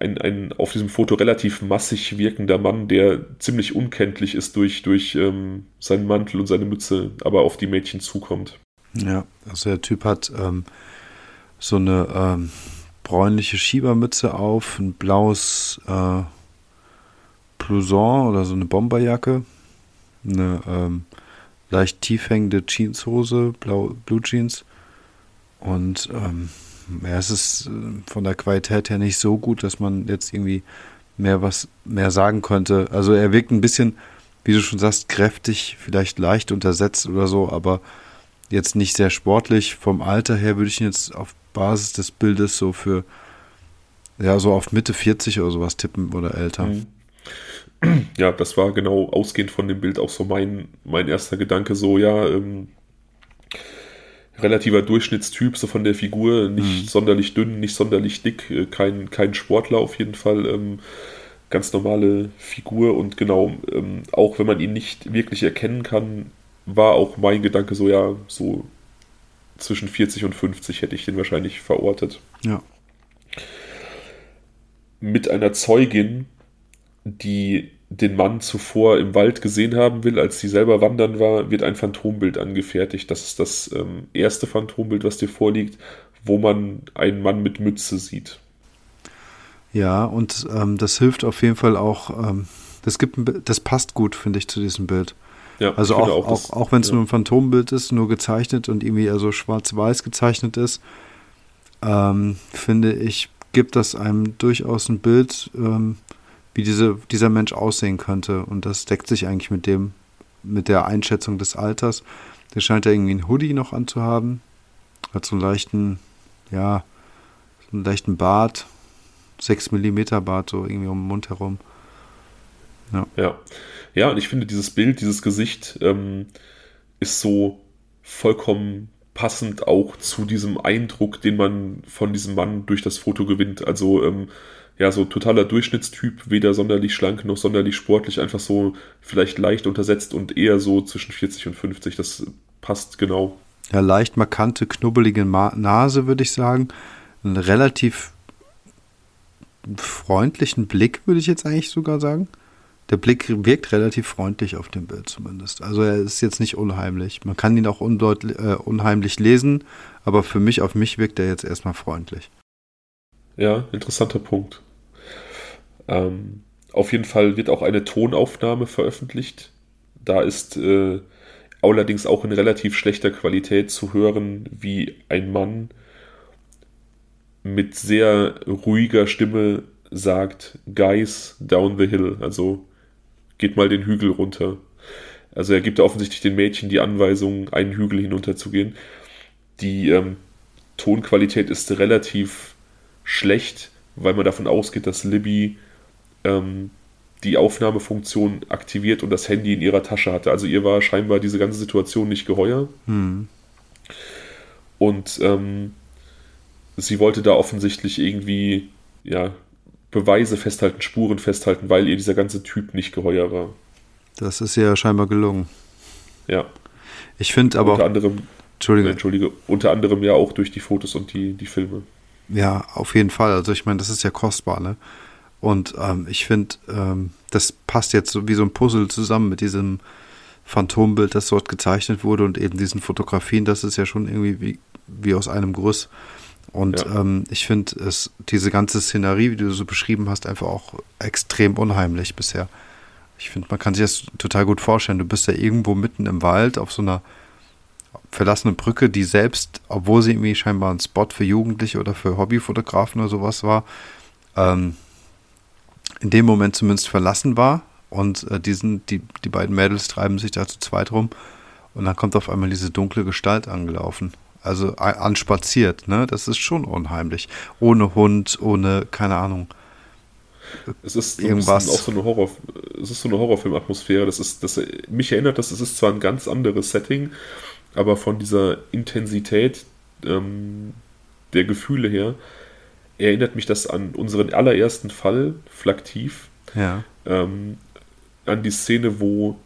ein, ein auf diesem Foto relativ massig wirkender Mann, der ziemlich unkenntlich ist durch, durch ähm, seinen Mantel und seine Mütze, aber auf die Mädchen zukommt. Ja, also der Typ hat ähm, so eine ähm, bräunliche Schiebermütze auf, ein blaues äh, Blouson oder so eine Bomberjacke, eine ähm, leicht tief hängende Jeanshose, blau, Blue Jeans und ähm, ja, es ist äh, von der Qualität her nicht so gut, dass man jetzt irgendwie mehr was mehr sagen könnte. Also er wirkt ein bisschen, wie du schon sagst, kräftig, vielleicht leicht untersetzt oder so, aber jetzt nicht sehr sportlich. Vom Alter her würde ich ihn jetzt auf Basis des Bildes so für ja, so auf Mitte 40 oder sowas tippen oder älter. Mhm. Ja, das war genau ausgehend von dem Bild auch so mein, mein erster Gedanke, so ja, ähm, relativer Durchschnittstyp, so von der Figur, nicht mhm. sonderlich dünn, nicht sonderlich dick, äh, kein, kein Sportler auf jeden Fall. Ähm, ganz normale Figur und genau, ähm, auch wenn man ihn nicht wirklich erkennen kann, war auch mein Gedanke so, ja, so zwischen 40 und 50 hätte ich den wahrscheinlich verortet. Ja. mit einer Zeugin, die den Mann zuvor im Wald gesehen haben will, als sie selber wandern war, wird ein Phantombild angefertigt. Das ist das ähm, erste Phantombild, was dir vorliegt, wo man einen Mann mit Mütze sieht. Ja, und ähm, das hilft auf jeden Fall auch. Ähm, das gibt, das passt gut, finde ich, zu diesem Bild. Ja, also auch, auch, auch, auch wenn es ja. nur ein Phantombild ist, nur gezeichnet und irgendwie eher so schwarz-weiß gezeichnet ist, ähm, finde ich, gibt das einem durchaus ein Bild, ähm, wie diese, dieser Mensch aussehen könnte. Und das deckt sich eigentlich mit dem, mit der Einschätzung des Alters. Der scheint ja irgendwie einen Hoodie noch anzuhaben. Hat so einen leichten, ja, so einen leichten Bart. 6 mm Bart, so irgendwie um den Mund herum. Ja. Ja, ja und ich finde, dieses Bild, dieses Gesicht ähm, ist so vollkommen passend auch zu diesem Eindruck, den man von diesem Mann durch das Foto gewinnt. Also ähm, ja, so totaler Durchschnittstyp, weder sonderlich schlank noch sonderlich sportlich, einfach so vielleicht leicht untersetzt und eher so zwischen 40 und 50. Das passt genau. Ja, leicht markante, knubbelige Nase, würde ich sagen. Einen relativ freundlichen Blick, würde ich jetzt eigentlich sogar sagen. Der Blick wirkt relativ freundlich auf dem Bild zumindest. Also er ist jetzt nicht unheimlich. Man kann ihn auch äh, unheimlich lesen, aber für mich, auf mich wirkt er jetzt erstmal freundlich. Ja, interessanter Punkt. Ähm, auf jeden Fall wird auch eine Tonaufnahme veröffentlicht. Da ist äh, allerdings auch in relativ schlechter Qualität zu hören, wie ein Mann mit sehr ruhiger Stimme sagt, Guys, down the hill, also geht mal den Hügel runter. Also er gibt offensichtlich den Mädchen die Anweisung, einen Hügel hinunterzugehen. Die ähm, Tonqualität ist relativ schlecht, weil man davon ausgeht, dass Libby ähm, die Aufnahmefunktion aktiviert und das Handy in ihrer Tasche hatte. Also ihr war scheinbar diese ganze Situation nicht geheuer. Hm. Und ähm, sie wollte da offensichtlich irgendwie ja, Beweise festhalten, Spuren festhalten, weil ihr dieser ganze Typ nicht geheuer war. Das ist ja scheinbar gelungen. Ja. Ich finde aber. Unter anderem, Entschuldige. Entschuldige, unter anderem ja auch durch die Fotos und die, die Filme. Ja, auf jeden Fall. Also ich meine, das ist ja kostbar, ne? Und ähm, ich finde, ähm, das passt jetzt so wie so ein Puzzle zusammen mit diesem Phantombild, das dort gezeichnet wurde und eben diesen Fotografien. Das ist ja schon irgendwie wie, wie aus einem Guss. Und ja. ähm, ich finde es, diese ganze Szenerie, wie du so beschrieben hast, einfach auch extrem unheimlich bisher. Ich finde, man kann sich das total gut vorstellen. Du bist ja irgendwo mitten im Wald auf so einer verlassenen Brücke, die selbst, obwohl sie irgendwie scheinbar ein Spot für Jugendliche oder für Hobbyfotografen oder sowas war, ähm, in dem Moment zumindest verlassen war. Und äh, diesen, die, die beiden Mädels treiben sich da zu zweit rum. Und dann kommt auf einmal diese dunkle Gestalt angelaufen. Also anspaziert, ne? Das ist schon unheimlich. Ohne Hund, ohne, keine Ahnung. Es ist irgendwas. auch so eine Horror, es ist so eine Horrorfilm-Atmosphäre. Das ist, das, mich erinnert das, es ist zwar ein ganz anderes Setting, aber von dieser Intensität ähm, der Gefühle her erinnert mich das an unseren allerersten Fall, Flaktiv. Ja. Ähm, an die Szene, wo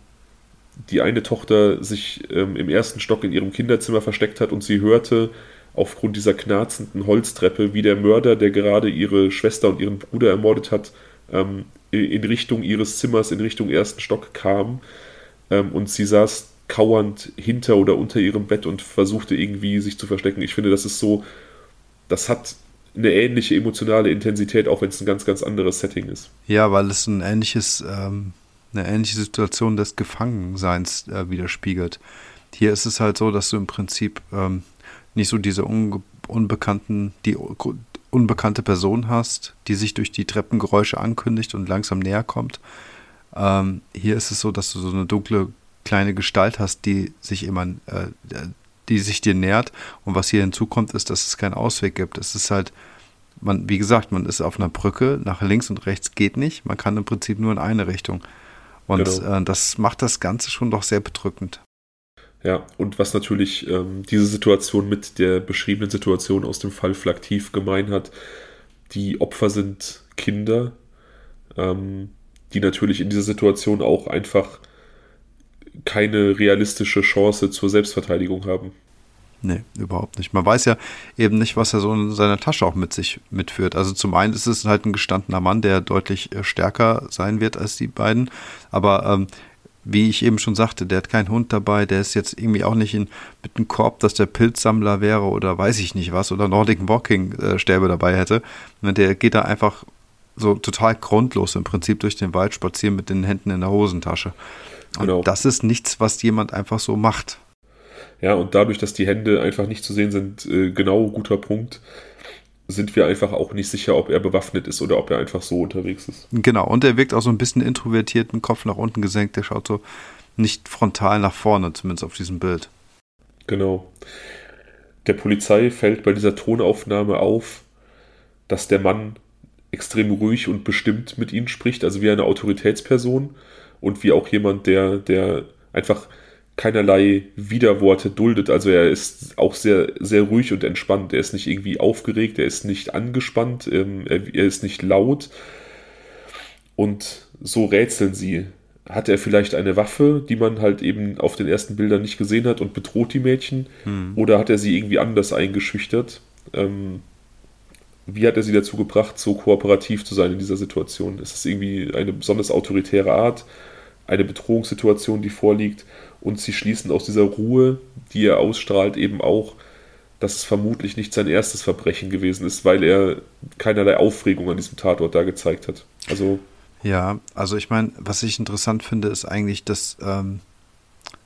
die eine Tochter sich ähm, im ersten Stock in ihrem Kinderzimmer versteckt hat und sie hörte aufgrund dieser knarzenden Holztreppe, wie der Mörder, der gerade ihre Schwester und ihren Bruder ermordet hat, ähm, in Richtung ihres Zimmers, in Richtung ersten Stock kam. Ähm, und sie saß kauernd hinter oder unter ihrem Bett und versuchte irgendwie sich zu verstecken. Ich finde, das ist so, das hat eine ähnliche emotionale Intensität, auch wenn es ein ganz, ganz anderes Setting ist. Ja, weil es ein ähnliches, ähm, eine ähnliche Situation des Gefangenseins äh, widerspiegelt. Hier ist es halt so, dass du im Prinzip ähm, nicht so diese unge unbekannten, die unbekannte Person hast, die sich durch die Treppengeräusche ankündigt und langsam näher kommt. Ähm, hier ist es so, dass du so eine dunkle kleine Gestalt hast, die sich immer, äh, die sich dir nähert. Und was hier hinzukommt, ist, dass es keinen Ausweg gibt. Es ist halt, man, wie gesagt, man ist auf einer Brücke, nach links und rechts geht nicht. Man kann im Prinzip nur in eine Richtung. Und genau. äh, das macht das Ganze schon doch sehr bedrückend. Ja, und was natürlich ähm, diese Situation mit der beschriebenen Situation aus dem Fall Flaktiv gemein hat, die Opfer sind Kinder, ähm, die natürlich in dieser Situation auch einfach keine realistische Chance zur Selbstverteidigung haben. Nee, überhaupt nicht. Man weiß ja eben nicht, was er so in seiner Tasche auch mit sich mitführt. Also zum einen ist es halt ein gestandener Mann, der deutlich äh, stärker sein wird als die beiden. Aber ähm, wie ich eben schon sagte, der hat keinen Hund dabei, der ist jetzt irgendwie auch nicht in, mit einem Korb, dass der Pilzsammler wäre oder weiß ich nicht was oder Nordic Walking äh, Stäbe dabei hätte. Der geht da einfach so total grundlos im Prinzip durch den Wald spazieren mit den Händen in der Hosentasche. Und genau. das ist nichts, was jemand einfach so macht. Ja, und dadurch, dass die Hände einfach nicht zu sehen sind, äh, genau guter Punkt, sind wir einfach auch nicht sicher, ob er bewaffnet ist oder ob er einfach so unterwegs ist. Genau, und er wirkt auch so ein bisschen introvertiert, den Kopf nach unten gesenkt, der schaut so nicht frontal nach vorne, zumindest auf diesem Bild. Genau. Der Polizei fällt bei dieser Tonaufnahme auf, dass der Mann extrem ruhig und bestimmt mit ihnen spricht, also wie eine Autoritätsperson und wie auch jemand, der, der einfach keinerlei Widerworte duldet. Also er ist auch sehr, sehr ruhig und entspannt. Er ist nicht irgendwie aufgeregt, er ist nicht angespannt, ähm, er, er, ist nicht laut. Und so rätseln sie. Hat er vielleicht eine Waffe, die man halt eben auf den ersten Bildern nicht gesehen hat und bedroht die Mädchen? Hm. Oder hat er sie irgendwie anders eingeschüchtert? Ähm, wie hat er sie dazu gebracht, so kooperativ zu sein in dieser Situation? Ist es irgendwie eine besonders autoritäre Art, eine Bedrohungssituation, die vorliegt? Und sie schließen aus dieser Ruhe, die er ausstrahlt, eben auch, dass es vermutlich nicht sein erstes Verbrechen gewesen ist, weil er keinerlei Aufregung an diesem Tatort da gezeigt hat. Also. Ja, also ich meine, was ich interessant finde, ist eigentlich, dass, ähm,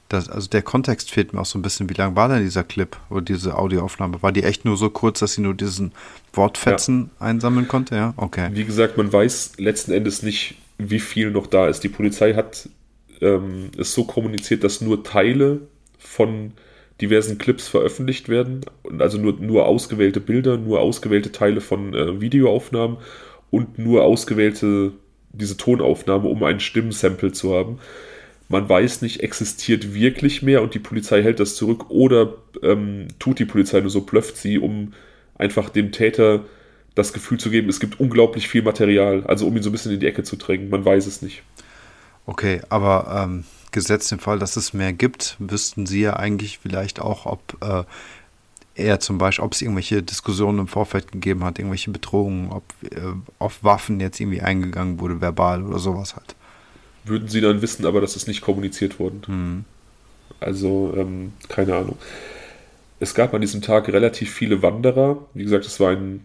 dass, also der Kontext fehlt mir auch so ein bisschen. Wie lang war denn dieser Clip oder diese Audioaufnahme? War die echt nur so kurz, dass sie nur diesen Wortfetzen ja. einsammeln konnte? Ja, okay. Wie gesagt, man weiß letzten Endes nicht, wie viel noch da ist. Die Polizei hat ähm, es so kommuniziert, dass nur Teile von diversen Clips veröffentlicht werden, also nur, nur ausgewählte Bilder, nur ausgewählte Teile von äh, Videoaufnahmen und nur ausgewählte diese Tonaufnahme, um ein Stimmsample zu haben. Man weiß nicht, existiert wirklich mehr und die Polizei hält das zurück oder ähm, tut die Polizei nur so, blöfft sie, um einfach dem Täter das Gefühl zu geben, es gibt unglaublich viel Material, also um ihn so ein bisschen in die Ecke zu drängen. Man weiß es nicht. Okay, aber ähm, gesetzt den Fall, dass es mehr gibt, wüssten Sie ja eigentlich vielleicht auch, ob äh, er zum Beispiel, ob es irgendwelche Diskussionen im Vorfeld gegeben hat, irgendwelche Bedrohungen, ob äh, auf Waffen jetzt irgendwie eingegangen wurde, verbal oder sowas halt. Würden Sie dann wissen, aber das ist nicht kommuniziert worden. Hm. Also, ähm, keine Ahnung. Es gab an diesem Tag relativ viele Wanderer. Wie gesagt, es war ein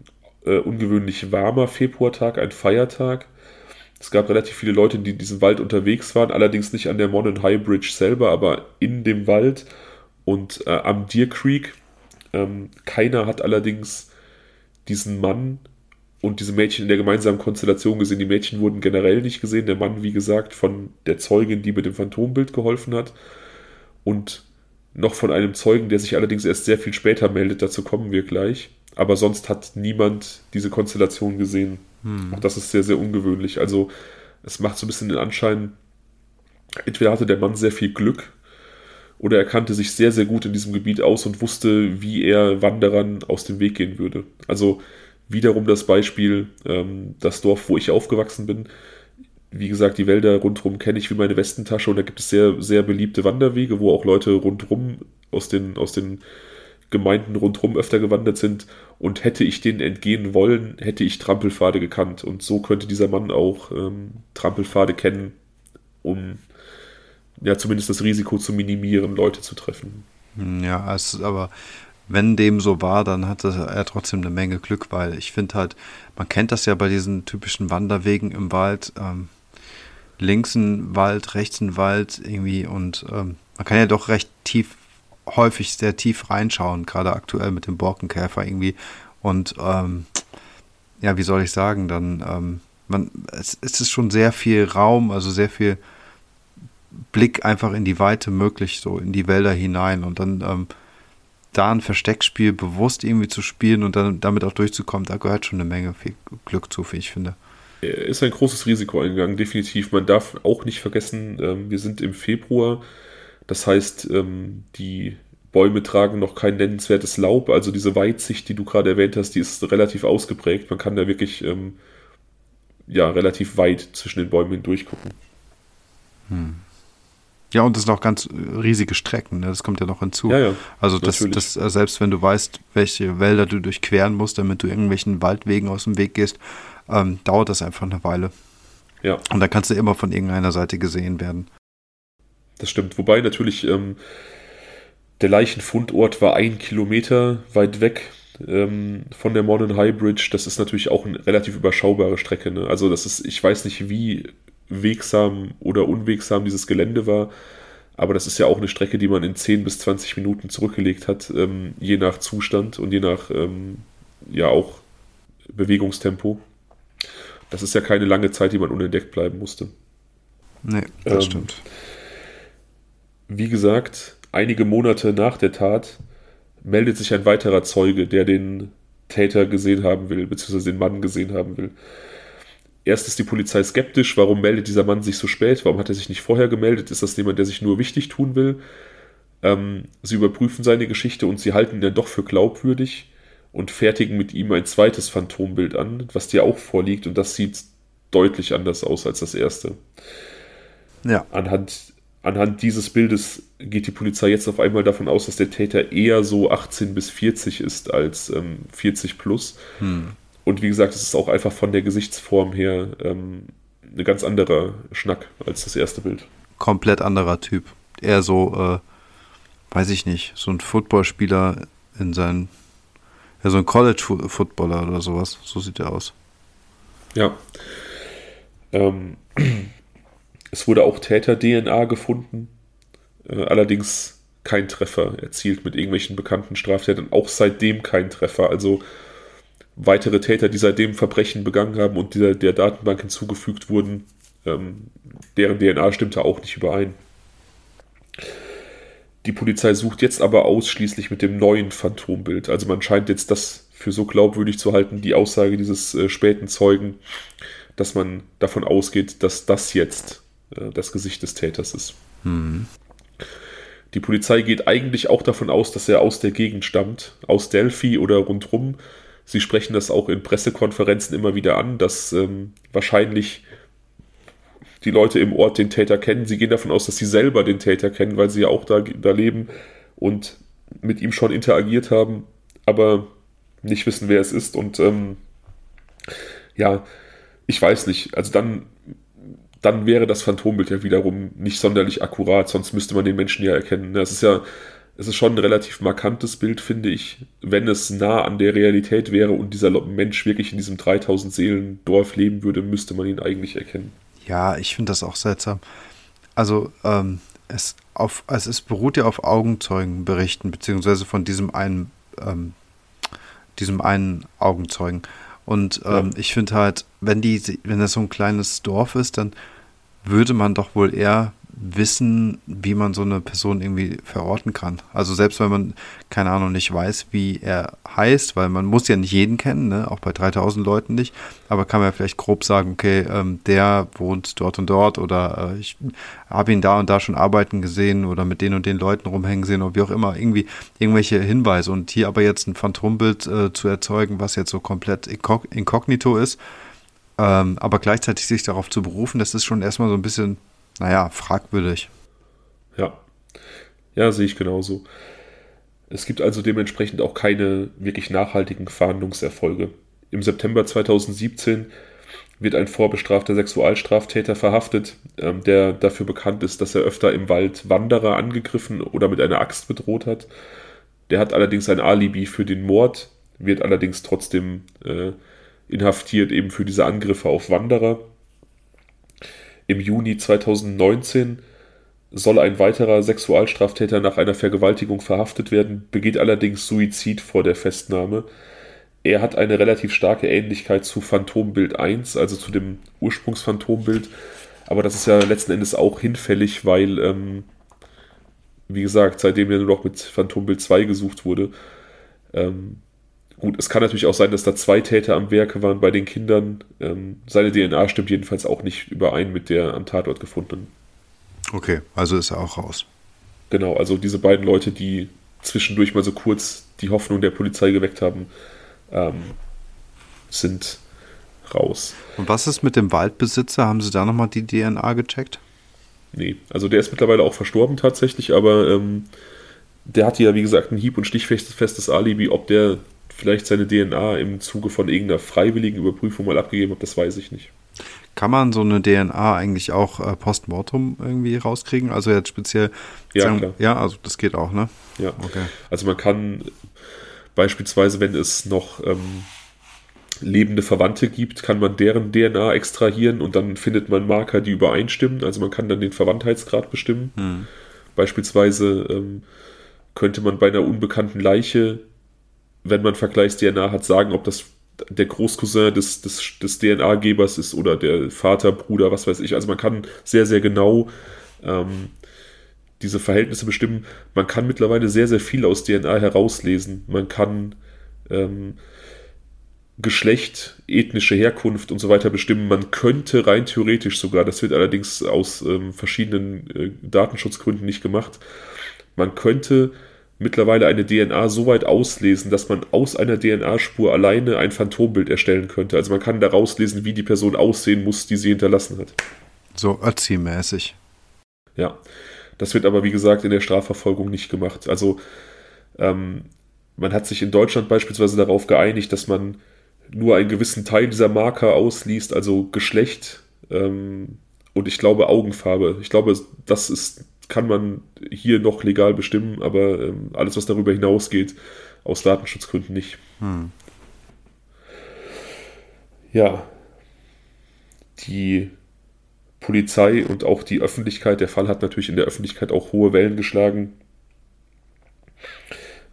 äh, ungewöhnlich warmer Februartag, ein Feiertag. Es gab relativ viele Leute, die in diesem Wald unterwegs waren, allerdings nicht an der Monon High Bridge selber, aber in dem Wald und äh, am Deer Creek. Ähm, keiner hat allerdings diesen Mann und diese Mädchen in der gemeinsamen Konstellation gesehen. Die Mädchen wurden generell nicht gesehen. Der Mann, wie gesagt, von der Zeugin, die mit dem Phantombild geholfen hat. Und noch von einem Zeugen, der sich allerdings erst sehr viel später meldet. Dazu kommen wir gleich. Aber sonst hat niemand diese Konstellation gesehen. Hm. Auch das ist sehr, sehr ungewöhnlich. Also es macht so ein bisschen den Anschein, entweder hatte der Mann sehr viel Glück oder er kannte sich sehr, sehr gut in diesem Gebiet aus und wusste, wie er Wanderern aus dem Weg gehen würde. Also wiederum das Beispiel, ähm, das Dorf, wo ich aufgewachsen bin. Wie gesagt, die Wälder rundherum kenne ich wie meine Westentasche und da gibt es sehr, sehr beliebte Wanderwege, wo auch Leute rundherum aus den, aus den Gemeinden rundherum öfter gewandert sind und hätte ich denen entgehen wollen, hätte ich Trampelpfade gekannt. Und so könnte dieser Mann auch ähm, Trampelpfade kennen, um ja zumindest das Risiko zu minimieren, Leute zu treffen. Hm, ja, es aber wenn dem so war, dann hatte er trotzdem eine Menge Glück, weil ich finde halt, man kennt das ja bei diesen typischen Wanderwegen im Wald. Ähm, links ein Wald, rechts ein Wald irgendwie und ähm, man kann ja doch recht tief häufig sehr tief reinschauen, gerade aktuell mit dem Borkenkäfer irgendwie. Und ähm, ja, wie soll ich sagen, dann, ähm, man, es, es ist schon sehr viel Raum, also sehr viel Blick einfach in die Weite möglich, so in die Wälder hinein und dann ähm, da ein Versteckspiel bewusst irgendwie zu spielen und dann damit auch durchzukommen, da gehört schon eine Menge Glück zu, wie ich finde. Ist ein großes Risiko eingegangen, definitiv. Man darf auch nicht vergessen, ähm, wir sind im Februar, das heißt, ähm, die Bäume tragen noch kein nennenswertes Laub. Also diese Weitsicht, die du gerade erwähnt hast, die ist relativ ausgeprägt. Man kann da wirklich ähm, ja, relativ weit zwischen den Bäumen hindurch gucken. Hm. Ja, und das sind auch ganz riesige Strecken, ne? das kommt ja noch hinzu. Ja, ja, also das, das, äh, selbst wenn du weißt, welche Wälder du durchqueren musst, damit du irgendwelchen Waldwegen aus dem Weg gehst, ähm, dauert das einfach eine Weile. Ja. Und da kannst du immer von irgendeiner Seite gesehen werden. Das stimmt. Wobei natürlich ähm, der Leichenfundort war ein Kilometer weit weg ähm, von der Modern High Bridge. Das ist natürlich auch eine relativ überschaubare Strecke. Ne? Also das ist, ich weiß nicht, wie wegsam oder unwegsam dieses Gelände war. Aber das ist ja auch eine Strecke, die man in 10 bis 20 Minuten zurückgelegt hat, ähm, je nach Zustand und je nach ähm, ja auch Bewegungstempo. Das ist ja keine lange Zeit, die man unentdeckt bleiben musste. Nee, das ähm, stimmt. Wie gesagt, einige Monate nach der Tat meldet sich ein weiterer Zeuge, der den Täter gesehen haben will, beziehungsweise den Mann gesehen haben will erst ist die Polizei skeptisch, warum meldet dieser Mann sich so spät, warum hat er sich nicht vorher gemeldet, ist das jemand, der sich nur wichtig tun will? Ähm, sie überprüfen seine Geschichte und sie halten ihn dann doch für glaubwürdig und fertigen mit ihm ein zweites Phantombild an, was dir auch vorliegt und das sieht deutlich anders aus als das erste. Ja. Anhand, anhand dieses Bildes geht die Polizei jetzt auf einmal davon aus, dass der Täter eher so 18 bis 40 ist als ähm, 40 plus. Hm. Und wie gesagt, es ist auch einfach von der Gesichtsform her ähm, ein ganz anderer Schnack als das erste Bild. Komplett anderer Typ. Eher so, äh, weiß ich nicht, so ein Footballspieler in seinen, ja, so ein College-Footballer oder sowas. So sieht er aus. Ja. Ähm, es wurde auch Täter-DNA gefunden. Äh, allerdings kein Treffer erzielt mit irgendwelchen bekannten Straftätern. Auch seitdem kein Treffer. Also weitere Täter, die seitdem Verbrechen begangen haben und dieser, der Datenbank hinzugefügt wurden, ähm, deren DNA stimmte auch nicht überein. Die Polizei sucht jetzt aber ausschließlich mit dem neuen Phantombild. Also man scheint jetzt das für so glaubwürdig zu halten, die Aussage dieses äh, späten Zeugen, dass man davon ausgeht, dass das jetzt äh, das Gesicht des Täters ist. Hm. Die Polizei geht eigentlich auch davon aus, dass er aus der Gegend stammt, aus Delphi oder rundrum, Sie sprechen das auch in Pressekonferenzen immer wieder an, dass ähm, wahrscheinlich die Leute im Ort den Täter kennen. Sie gehen davon aus, dass sie selber den Täter kennen, weil sie ja auch da, da leben und mit ihm schon interagiert haben, aber nicht wissen, wer es ist. Und ähm, ja, ich weiß nicht. Also dann, dann wäre das Phantombild ja wiederum nicht sonderlich akkurat, sonst müsste man den Menschen ja erkennen. Das ist ja es ist schon ein relativ markantes Bild, finde ich. Wenn es nah an der Realität wäre und dieser Mensch wirklich in diesem 3000 Seelen Dorf leben würde, müsste man ihn eigentlich erkennen. Ja, ich finde das auch seltsam. Also, ähm, es, auf, also es beruht ja auf Augenzeugenberichten, beziehungsweise von diesem einen, ähm, diesem einen Augenzeugen. Und ähm, ja. ich finde halt, wenn die, wenn das so ein kleines Dorf ist, dann würde man doch wohl eher wissen, wie man so eine Person irgendwie verorten kann. Also selbst wenn man, keine Ahnung, nicht weiß, wie er heißt, weil man muss ja nicht jeden kennen, ne? auch bei 3000 Leuten nicht, aber kann man ja vielleicht grob sagen, okay, ähm, der wohnt dort und dort oder äh, ich habe ihn da und da schon arbeiten gesehen oder mit den und den Leuten rumhängen sehen oder wie auch immer, irgendwie irgendwelche Hinweise und hier aber jetzt ein Phantombild äh, zu erzeugen, was jetzt so komplett inkognito ist, ähm, aber gleichzeitig sich darauf zu berufen, das ist schon erstmal so ein bisschen naja, fragwürdig. Ja. Ja, sehe ich genauso. Es gibt also dementsprechend auch keine wirklich nachhaltigen Fahndungserfolge. Im September 2017 wird ein vorbestrafter Sexualstraftäter verhaftet, ähm, der dafür bekannt ist, dass er öfter im Wald Wanderer angegriffen oder mit einer Axt bedroht hat. Der hat allerdings ein Alibi für den Mord, wird allerdings trotzdem äh, inhaftiert eben für diese Angriffe auf Wanderer. Im Juni 2019 soll ein weiterer Sexualstraftäter nach einer Vergewaltigung verhaftet werden, begeht allerdings Suizid vor der Festnahme. Er hat eine relativ starke Ähnlichkeit zu Phantombild 1, also zu dem Ursprungsphantombild, aber das ist ja letzten Endes auch hinfällig, weil, ähm, wie gesagt, seitdem ja nur noch mit Phantombild 2 gesucht wurde, ähm, Gut, es kann natürlich auch sein, dass da zwei Täter am Werke waren bei den Kindern. Ähm, seine DNA stimmt jedenfalls auch nicht überein mit der am Tatort gefundenen. Okay, also ist er auch raus. Genau, also diese beiden Leute, die zwischendurch mal so kurz die Hoffnung der Polizei geweckt haben, ähm, sind raus. Und was ist mit dem Waldbesitzer? Haben Sie da nochmal die DNA gecheckt? Nee, also der ist mittlerweile auch verstorben tatsächlich, aber ähm, der hatte ja, wie gesagt, ein hieb- und stichfestes Alibi. Ob der vielleicht seine DNA im Zuge von irgendeiner freiwilligen Überprüfung mal abgegeben hat, das weiß ich nicht. Kann man so eine DNA eigentlich auch äh, postmortem irgendwie rauskriegen? Also jetzt speziell. Ja, sagen, klar. Ja, also das geht auch, ne? Ja. Okay. Also man kann beispielsweise, wenn es noch ähm, lebende Verwandte gibt, kann man deren DNA extrahieren und dann findet man Marker, die übereinstimmen. Also man kann dann den Verwandtheitsgrad bestimmen. Hm. Beispielsweise ähm, könnte man bei einer unbekannten Leiche, wenn man Vergleichs-DNA hat, sagen, ob das der Großcousin des, des, des DNA-Gebers ist oder der Vater, Bruder, was weiß ich. Also man kann sehr, sehr genau ähm, diese Verhältnisse bestimmen. Man kann mittlerweile sehr, sehr viel aus DNA herauslesen. Man kann ähm, Geschlecht, ethnische Herkunft und so weiter bestimmen. Man könnte rein theoretisch sogar, das wird allerdings aus ähm, verschiedenen äh, Datenschutzgründen nicht gemacht, man könnte mittlerweile eine DNA so weit auslesen, dass man aus einer DNA-Spur alleine ein Phantombild erstellen könnte. Also man kann daraus lesen, wie die Person aussehen muss, die sie hinterlassen hat. So Ötzi-mäßig. Ja, das wird aber wie gesagt in der Strafverfolgung nicht gemacht. Also ähm, man hat sich in Deutschland beispielsweise darauf geeinigt, dass man nur einen gewissen Teil dieser Marker ausliest, also Geschlecht ähm, und ich glaube Augenfarbe. Ich glaube, das ist kann man hier noch legal bestimmen, aber ähm, alles, was darüber hinausgeht, aus Datenschutzgründen nicht. Hm. Ja, die Polizei und auch die Öffentlichkeit, der Fall hat natürlich in der Öffentlichkeit auch hohe Wellen geschlagen,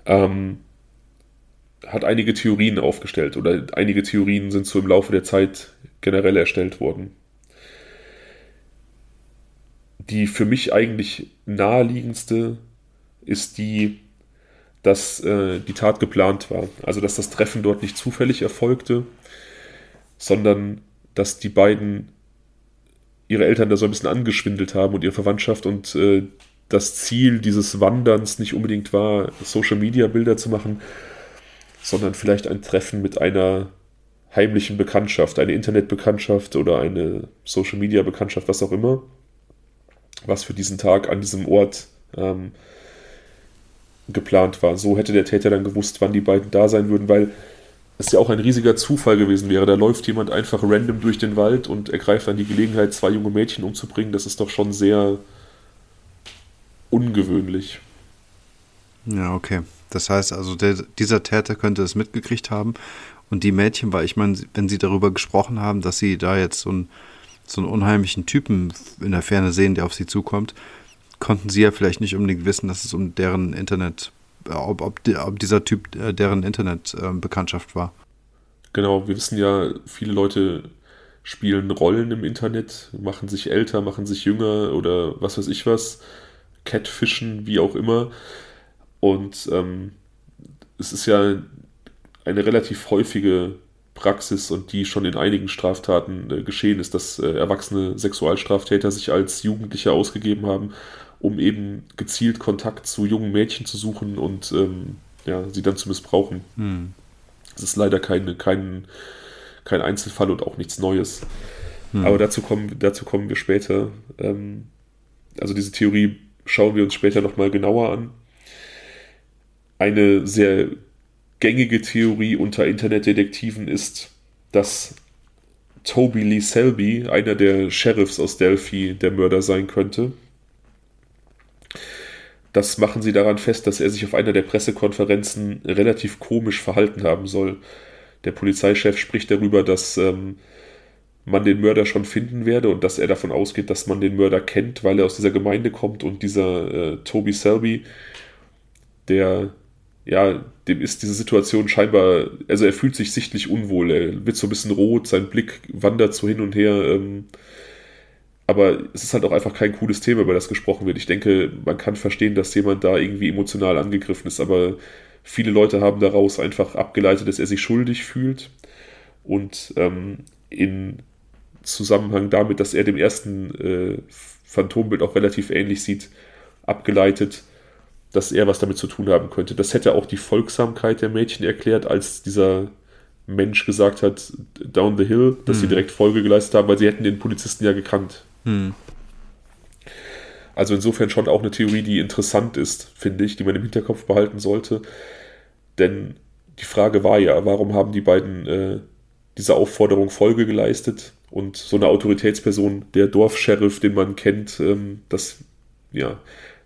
ähm, hat einige Theorien aufgestellt oder einige Theorien sind so im Laufe der Zeit generell erstellt worden die für mich eigentlich naheliegendste ist die, dass äh, die Tat geplant war. Also dass das Treffen dort nicht zufällig erfolgte, sondern dass die beiden ihre Eltern da so ein bisschen angeschwindelt haben und ihre Verwandtschaft und äh, das Ziel dieses Wanderns nicht unbedingt war, Social Media Bilder zu machen, sondern vielleicht ein Treffen mit einer heimlichen Bekanntschaft, eine Internetbekanntschaft oder eine Social Media Bekanntschaft, was auch immer was für diesen Tag an diesem Ort ähm, geplant war. So hätte der Täter dann gewusst, wann die beiden da sein würden, weil es ja auch ein riesiger Zufall gewesen wäre. Da läuft jemand einfach random durch den Wald und ergreift dann die Gelegenheit, zwei junge Mädchen umzubringen. Das ist doch schon sehr ungewöhnlich. Ja, okay. Das heißt also, der, dieser Täter könnte es mitgekriegt haben. Und die Mädchen, weil ich meine, wenn sie darüber gesprochen haben, dass sie da jetzt so ein so einen unheimlichen Typen in der Ferne sehen, der auf sie zukommt, konnten sie ja vielleicht nicht unbedingt wissen, dass es um deren Internet, äh, ob, ob, ob dieser Typ äh, deren Internetbekanntschaft äh, war. Genau, wir wissen ja, viele Leute spielen Rollen im Internet, machen sich älter, machen sich jünger oder was weiß ich was, Catfischen, wie auch immer. Und ähm, es ist ja eine relativ häufige Praxis und die schon in einigen Straftaten äh, geschehen ist, dass äh, erwachsene Sexualstraftäter sich als Jugendliche ausgegeben haben, um eben gezielt Kontakt zu jungen Mädchen zu suchen und ähm, ja, sie dann zu missbrauchen. Hm. Das ist leider keine, kein, kein Einzelfall und auch nichts Neues. Hm. Aber dazu kommen, dazu kommen wir später. Ähm, also diese Theorie schauen wir uns später nochmal genauer an. Eine sehr gängige Theorie unter Internetdetektiven ist, dass Toby Lee Selby, einer der Sheriffs aus Delphi, der Mörder sein könnte. Das machen sie daran fest, dass er sich auf einer der Pressekonferenzen relativ komisch verhalten haben soll. Der Polizeichef spricht darüber, dass ähm, man den Mörder schon finden werde und dass er davon ausgeht, dass man den Mörder kennt, weil er aus dieser Gemeinde kommt und dieser äh, Toby Selby, der ja, dem ist diese Situation scheinbar, also er fühlt sich sichtlich unwohl, er wird so ein bisschen rot, sein Blick wandert so hin und her. Ähm, aber es ist halt auch einfach kein cooles Thema, über das gesprochen wird. Ich denke, man kann verstehen, dass jemand da irgendwie emotional angegriffen ist, aber viele Leute haben daraus einfach abgeleitet, dass er sich schuldig fühlt und ähm, in Zusammenhang damit, dass er dem ersten äh, Phantombild auch relativ ähnlich sieht, abgeleitet, dass er was damit zu tun haben könnte. Das hätte auch die Folgsamkeit der Mädchen erklärt, als dieser Mensch gesagt hat, down the hill, dass hm. sie direkt Folge geleistet haben, weil sie hätten den Polizisten ja gekannt. Hm. Also insofern schon auch eine Theorie, die interessant ist, finde ich, die man im Hinterkopf behalten sollte. Denn die Frage war ja, warum haben die beiden äh, dieser Aufforderung Folge geleistet? Und so eine Autoritätsperson, der Dorfsheriff, den man kennt, ähm, das, ja,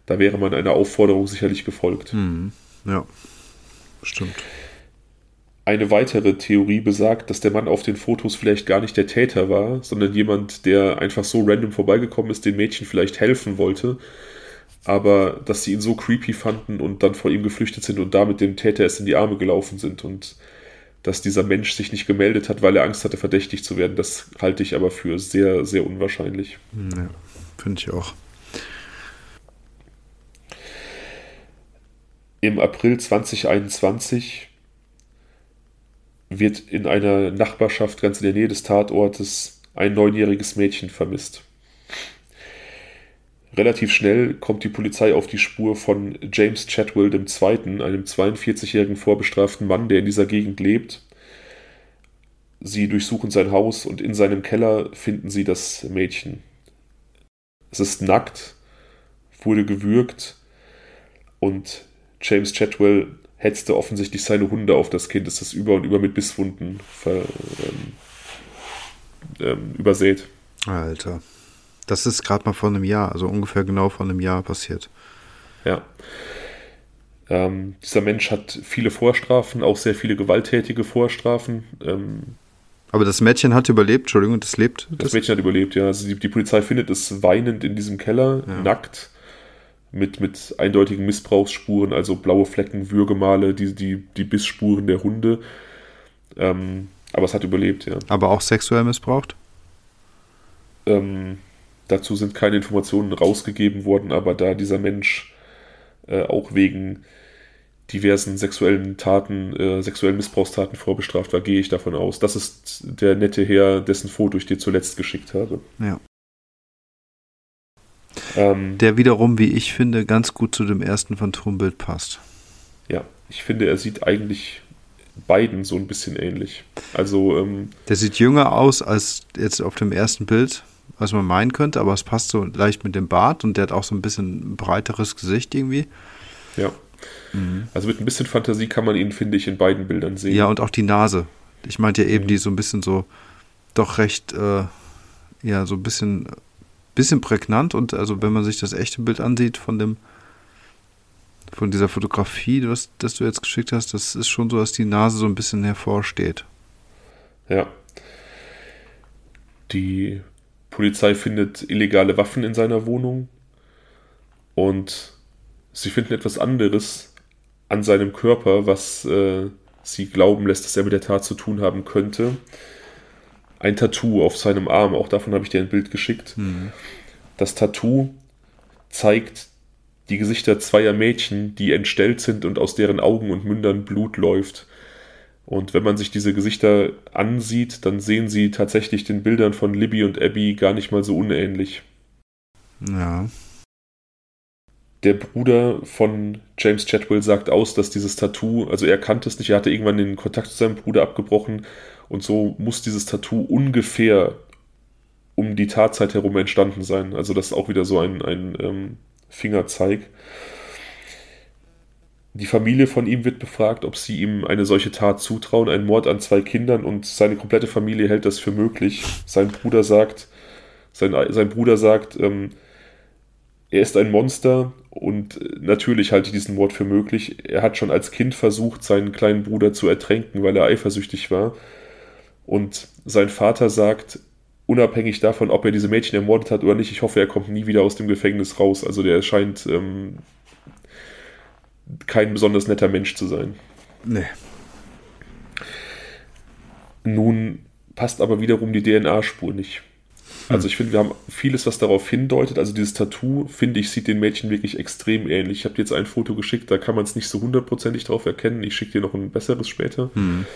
da wäre man einer Aufforderung sicherlich gefolgt. Hm, ja, stimmt. Eine weitere Theorie besagt, dass der Mann auf den Fotos vielleicht gar nicht der Täter war, sondern jemand, der einfach so random vorbeigekommen ist, den Mädchen vielleicht helfen wollte, aber dass sie ihn so creepy fanden und dann vor ihm geflüchtet sind und damit dem Täter erst in die Arme gelaufen sind und dass dieser Mensch sich nicht gemeldet hat, weil er Angst hatte, verdächtig zu werden, das halte ich aber für sehr, sehr unwahrscheinlich. Ja, finde ich auch. Im April 2021 wird in einer Nachbarschaft ganz in der Nähe des Tatortes ein neunjähriges Mädchen vermisst. Relativ schnell kommt die Polizei auf die Spur von James Chatwell II., einem 42-jährigen vorbestraften Mann, der in dieser Gegend lebt. Sie durchsuchen sein Haus und in seinem Keller finden sie das Mädchen. Es ist nackt, wurde gewürgt und James Chatwell hetzte offensichtlich seine Hunde auf das Kind, ist das über und über mit Bisswunden ver, ähm, ähm, übersät. Alter. Das ist gerade mal vor einem Jahr, also ungefähr genau vor einem Jahr passiert. Ja. Ähm, dieser Mensch hat viele Vorstrafen, auch sehr viele gewalttätige Vorstrafen. Ähm, Aber das Mädchen hat überlebt, Entschuldigung, das lebt. Das, das Mädchen hat überlebt, ja. Also die, die, Polizei findet es weinend in diesem Keller, ja. nackt mit, mit eindeutigen Missbrauchsspuren, also blaue Flecken, Würgemale, die, die, die Bissspuren der Hunde. Ähm, aber es hat überlebt, ja. Aber auch sexuell missbraucht? Ähm, dazu sind keine Informationen rausgegeben worden, aber da dieser Mensch äh, auch wegen diversen sexuellen Taten, äh, sexuellen Missbrauchstaten vorbestraft war, gehe ich davon aus. Das ist der nette Herr, dessen Foto ich dir zuletzt geschickt habe. Ja. Ähm, der wiederum, wie ich finde, ganz gut zu dem ersten Phantombild passt. Ja, ich finde, er sieht eigentlich beiden so ein bisschen ähnlich. Also, ähm, der sieht jünger aus als jetzt auf dem ersten Bild, was man meinen könnte, aber es passt so leicht mit dem Bart und der hat auch so ein bisschen ein breiteres Gesicht irgendwie. Ja. Mhm. Also mit ein bisschen Fantasie kann man ihn, finde ich, in beiden Bildern sehen. Ja, und auch die Nase. Ich meinte ja eben, mhm. die so ein bisschen so, doch recht, äh, ja, so ein bisschen bisschen prägnant und also wenn man sich das echte Bild ansieht von dem von dieser Fotografie, das, das du jetzt geschickt hast, das ist schon so, dass die Nase so ein bisschen hervorsteht. Ja. Die Polizei findet illegale Waffen in seiner Wohnung und sie finden etwas anderes an seinem Körper, was äh, sie glauben lässt, dass er mit der Tat zu tun haben könnte ein Tattoo auf seinem Arm. Auch davon habe ich dir ein Bild geschickt. Mhm. Das Tattoo zeigt die Gesichter zweier Mädchen, die entstellt sind und aus deren Augen und Mündern Blut läuft. Und wenn man sich diese Gesichter ansieht, dann sehen sie tatsächlich den Bildern von Libby und Abby gar nicht mal so unähnlich. Ja. Der Bruder von James Chatwell sagt aus, dass dieses Tattoo, also er kannte es nicht, er hatte irgendwann den Kontakt zu seinem Bruder abgebrochen und so muss dieses Tattoo ungefähr um die Tatzeit herum entstanden sein. Also das ist auch wieder so ein, ein ähm, Fingerzeig. Die Familie von ihm wird befragt, ob sie ihm eine solche Tat zutrauen, einen Mord an zwei Kindern und seine komplette Familie hält das für möglich. Sein Bruder sagt, sein, sein Bruder sagt, ähm, er ist ein Monster und natürlich halte ich diesen Mord für möglich. Er hat schon als Kind versucht, seinen kleinen Bruder zu ertränken, weil er eifersüchtig war. Und sein Vater sagt, unabhängig davon, ob er diese Mädchen ermordet hat oder nicht, ich hoffe, er kommt nie wieder aus dem Gefängnis raus. Also der scheint ähm, kein besonders netter Mensch zu sein. Nee. Nun passt aber wiederum die DNA-Spur nicht. Also hm. ich finde, wir haben vieles, was darauf hindeutet. Also dieses Tattoo, finde ich, sieht den Mädchen wirklich extrem ähnlich. Ich habe dir jetzt ein Foto geschickt, da kann man es nicht so hundertprozentig drauf erkennen. Ich schicke dir noch ein besseres später. Hm.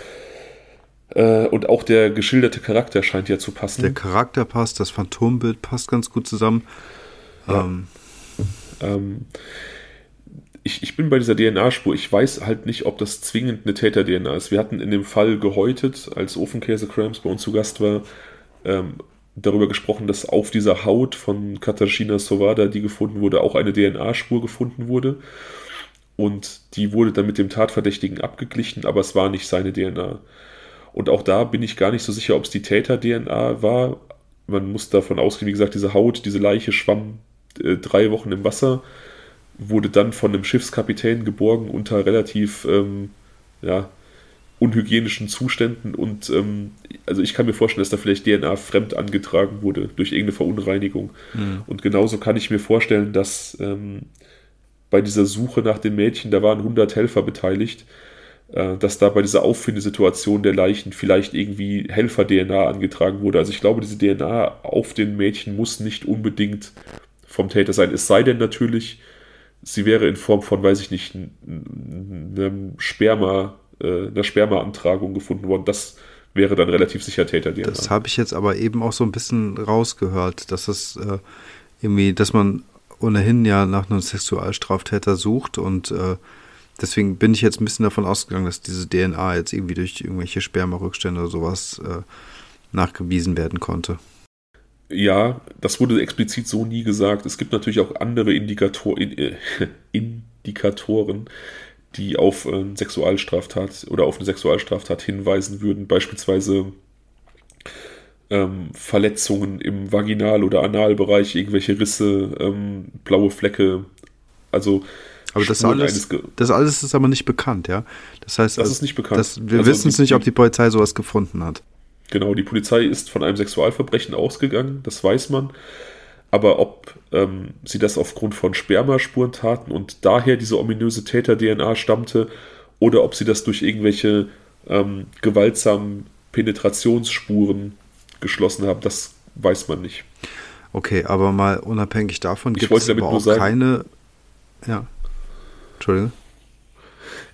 Äh, und auch der geschilderte Charakter scheint ja zu passen. Der Charakter passt, das Phantombild passt ganz gut zusammen. Ja. Ähm. Ähm, ich, ich bin bei dieser DNA-Spur. Ich weiß halt nicht, ob das zwingend eine Täter-DNA ist. Wir hatten in dem Fall gehäutet, als Ofenkäse Crams bei uns zu Gast war, ähm, darüber gesprochen, dass auf dieser Haut von Katarzyna Sowada, die gefunden wurde, auch eine DNA-Spur gefunden wurde. Und die wurde dann mit dem Tatverdächtigen abgeglichen, aber es war nicht seine DNA. Und auch da bin ich gar nicht so sicher, ob es die Täter-DNA war. Man muss davon ausgehen, wie gesagt, diese Haut, diese Leiche schwamm äh, drei Wochen im Wasser, wurde dann von einem Schiffskapitän geborgen unter relativ ähm, ja, unhygienischen Zuständen und ähm, also ich kann mir vorstellen, dass da vielleicht DNA fremd angetragen wurde durch irgendeine Verunreinigung. Mhm. Und genauso kann ich mir vorstellen, dass ähm, bei dieser Suche nach dem Mädchen, da waren 100 Helfer beteiligt, dass da bei dieser Auffindesituation der Leichen vielleicht irgendwie Helfer-DNA angetragen wurde. Also ich glaube, diese DNA auf den Mädchen muss nicht unbedingt vom Täter sein. Es sei denn natürlich, sie wäre in Form von, weiß ich nicht, einem Sperma äh, einer Spermaantragung gefunden worden. Das wäre dann relativ sicher Täter-DNA. Das habe ich jetzt aber eben auch so ein bisschen rausgehört, dass es äh, irgendwie, dass man ohnehin ja nach einem Sexualstraftäter sucht und äh, deswegen bin ich jetzt ein bisschen davon ausgegangen, dass diese DNA jetzt irgendwie durch irgendwelche Spermarückstände oder sowas äh, nachgewiesen werden konnte. Ja, das wurde explizit so nie gesagt. Es gibt natürlich auch andere Indikator, äh, Indikatoren, die auf eine Sexualstraftat oder auf eine Sexualstraftat hinweisen würden, beispielsweise ähm, Verletzungen im Vaginal- oder Analbereich, irgendwelche Risse, ähm, blaue Flecke, also aber das alles, das alles ist aber nicht bekannt, ja. Das heißt, das ist nicht bekannt. Das, wir also wissen es nicht, ob die Polizei sowas gefunden hat. Genau, die Polizei ist von einem Sexualverbrechen ausgegangen, das weiß man aber ob ähm, sie das aufgrund von Spermaspuren taten und daher diese ominöse Täter-DNA stammte oder ob sie das durch irgendwelche ähm, gewaltsamen Penetrationsspuren geschlossen haben, das weiß man nicht. Okay, aber mal unabhängig davon gibt es aber auch sagen, keine. Ja. Entschuldige.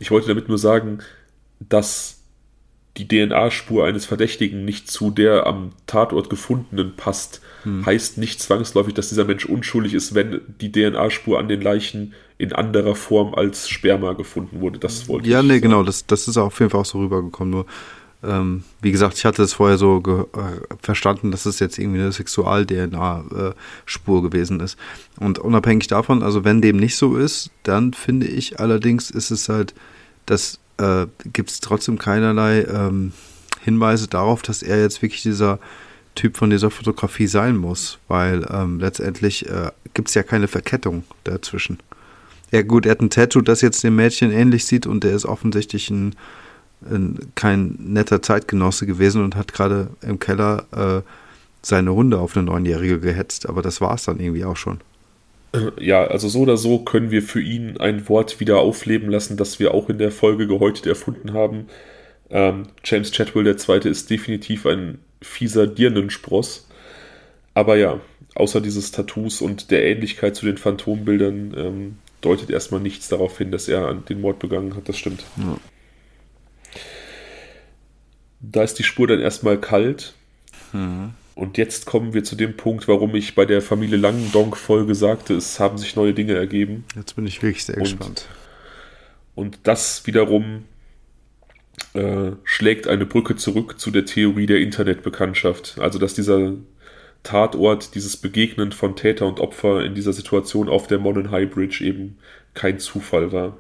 Ich wollte damit nur sagen, dass die DNA-Spur eines Verdächtigen nicht zu der am Tatort gefundenen passt, hm. heißt nicht zwangsläufig, dass dieser Mensch unschuldig ist, wenn die DNA-Spur an den Leichen in anderer Form als Sperma gefunden wurde. Das wollte ja, ich. Ja, nee, sagen. genau, das, das ist auf jeden Fall auch so rübergekommen. Nur, ähm, wie gesagt, ich hatte es vorher so äh, verstanden, dass es jetzt irgendwie eine Sexual-DNA-Spur gewesen ist. Und unabhängig davon, also wenn dem nicht so ist, dann finde ich allerdings, ist es halt, dass äh, gibt es trotzdem keinerlei ähm, Hinweise darauf, dass er jetzt wirklich dieser Typ von dieser Fotografie sein muss, weil ähm, letztendlich äh, gibt es ja keine Verkettung dazwischen. Ja gut, er hat ein Tattoo, das jetzt dem Mädchen ähnlich sieht und der ist offensichtlich ein kein netter Zeitgenosse gewesen und hat gerade im Keller äh, seine Hunde auf eine Neunjährige gehetzt, aber das war es dann irgendwie auch schon. Ja, also so oder so können wir für ihn ein Wort wieder aufleben lassen, das wir auch in der Folge gehäutet erfunden haben. Ähm, James Chatwell II. ist definitiv ein fieser Dirnenspross. Aber ja, außer dieses Tattoos und der Ähnlichkeit zu den Phantombildern ähm, deutet erstmal nichts darauf hin, dass er den Mord begangen hat. Das stimmt. Ja. Da ist die Spur dann erstmal kalt. Mhm. Und jetzt kommen wir zu dem Punkt, warum ich bei der Familie Langendonk-Folge sagte, es haben sich neue Dinge ergeben. Jetzt bin ich wirklich sehr und, gespannt. Und das wiederum äh, schlägt eine Brücke zurück zu der Theorie der Internetbekanntschaft. Also, dass dieser Tatort, dieses Begegnen von Täter und Opfer in dieser Situation auf der Monon High Bridge eben kein Zufall war.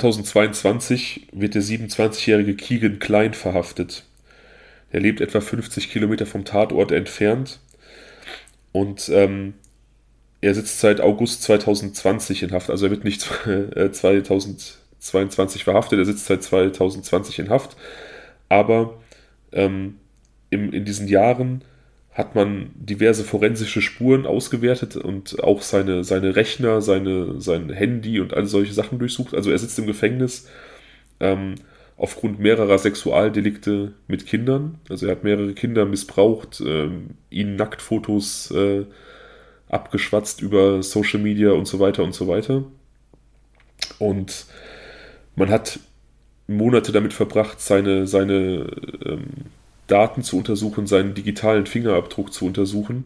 2022 wird der 27-jährige Keegan Klein verhaftet. Er lebt etwa 50 Kilometer vom Tatort entfernt und ähm, er sitzt seit August 2020 in Haft. Also er wird nicht 2022 verhaftet, er sitzt seit 2020 in Haft. Aber ähm, im, in diesen Jahren hat man diverse forensische Spuren ausgewertet und auch seine, seine Rechner, seine, sein Handy und all solche Sachen durchsucht. Also er sitzt im Gefängnis ähm, aufgrund mehrerer Sexualdelikte mit Kindern. Also er hat mehrere Kinder missbraucht, ähm, ihnen Nacktfotos äh, abgeschwatzt über Social Media und so weiter und so weiter. Und man hat Monate damit verbracht, seine, seine ähm, Daten zu untersuchen, seinen digitalen Fingerabdruck zu untersuchen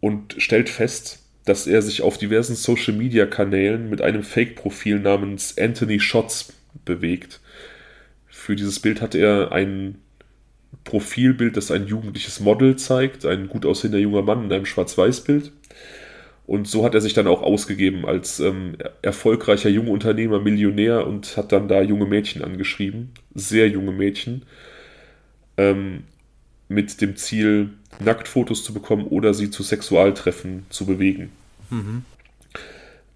und stellt fest, dass er sich auf diversen Social-Media-Kanälen mit einem Fake-Profil namens Anthony Shots bewegt. Für dieses Bild hat er einen Profilbild, das ein jugendliches Model zeigt, ein gut aussehender junger Mann in einem Schwarz-Weiß-Bild. Und so hat er sich dann auch ausgegeben als ähm, erfolgreicher junger Unternehmer, Millionär und hat dann da junge Mädchen angeschrieben, sehr junge Mädchen, ähm, mit dem Ziel, Nacktfotos zu bekommen oder sie zu Sexualtreffen zu bewegen. Mhm.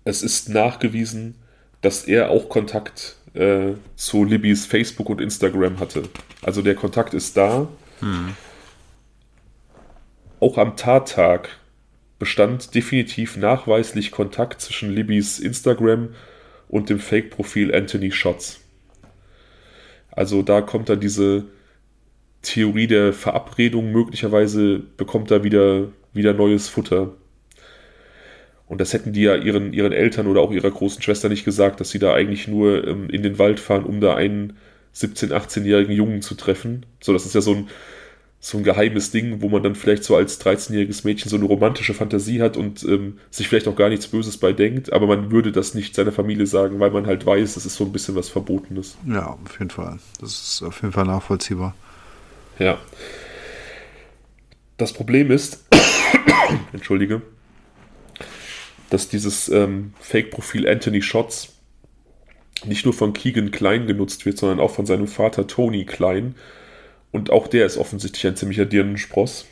Es ist nachgewiesen, dass er auch Kontakt äh, zu Libbys Facebook und Instagram hatte. Also der Kontakt ist da. Mhm. Auch am Tattag bestand definitiv nachweislich Kontakt zwischen Libbys Instagram und dem Fake-Profil Anthony Shots. Also da kommt dann diese Theorie der Verabredung, möglicherweise bekommt da wieder, wieder neues Futter. Und das hätten die ja ihren, ihren Eltern oder auch ihrer großen Schwester nicht gesagt, dass sie da eigentlich nur ähm, in den Wald fahren, um da einen 17-, 18-jährigen Jungen zu treffen. So, das ist ja so ein, so ein geheimes Ding, wo man dann vielleicht so als 13-jähriges Mädchen so eine romantische Fantasie hat und ähm, sich vielleicht auch gar nichts Böses bei denkt, aber man würde das nicht seiner Familie sagen, weil man halt weiß, das ist so ein bisschen was Verbotenes. Ja, auf jeden Fall. Das ist auf jeden Fall nachvollziehbar. Ja. Das Problem ist, entschuldige, dass dieses ähm, Fake-Profil Anthony Shots nicht nur von Keegan Klein genutzt wird, sondern auch von seinem Vater Tony Klein, und auch der ist offensichtlich ein ziemlicher Dirnenspross.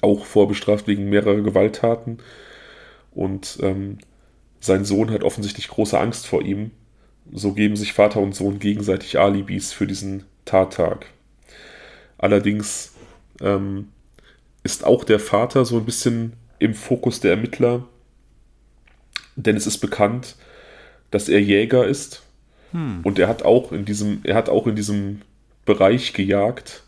Auch vorbestraft wegen mehrerer Gewalttaten. Und ähm, sein Sohn hat offensichtlich große Angst vor ihm. So geben sich Vater und Sohn gegenseitig Alibis für diesen Tattag. Allerdings ähm, ist auch der Vater so ein bisschen im Fokus der Ermittler, denn es ist bekannt, dass er Jäger ist hm. und er hat auch in diesem, er hat auch in diesem Bereich gejagt.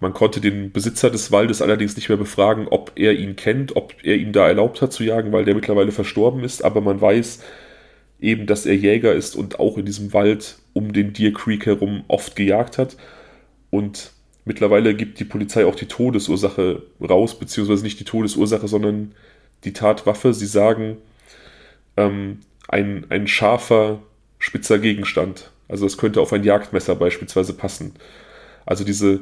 Man konnte den Besitzer des Waldes allerdings nicht mehr befragen, ob er ihn kennt, ob er ihm da erlaubt hat zu jagen, weil der mittlerweile verstorben ist. Aber man weiß eben, dass er Jäger ist und auch in diesem Wald um den Deer Creek herum oft gejagt hat. Und mittlerweile gibt die Polizei auch die Todesursache raus, beziehungsweise nicht die Todesursache, sondern die Tatwaffe. Sie sagen, ähm, ein, ein scharfer, spitzer Gegenstand. Also es könnte auf ein Jagdmesser beispielsweise passen. Also diese,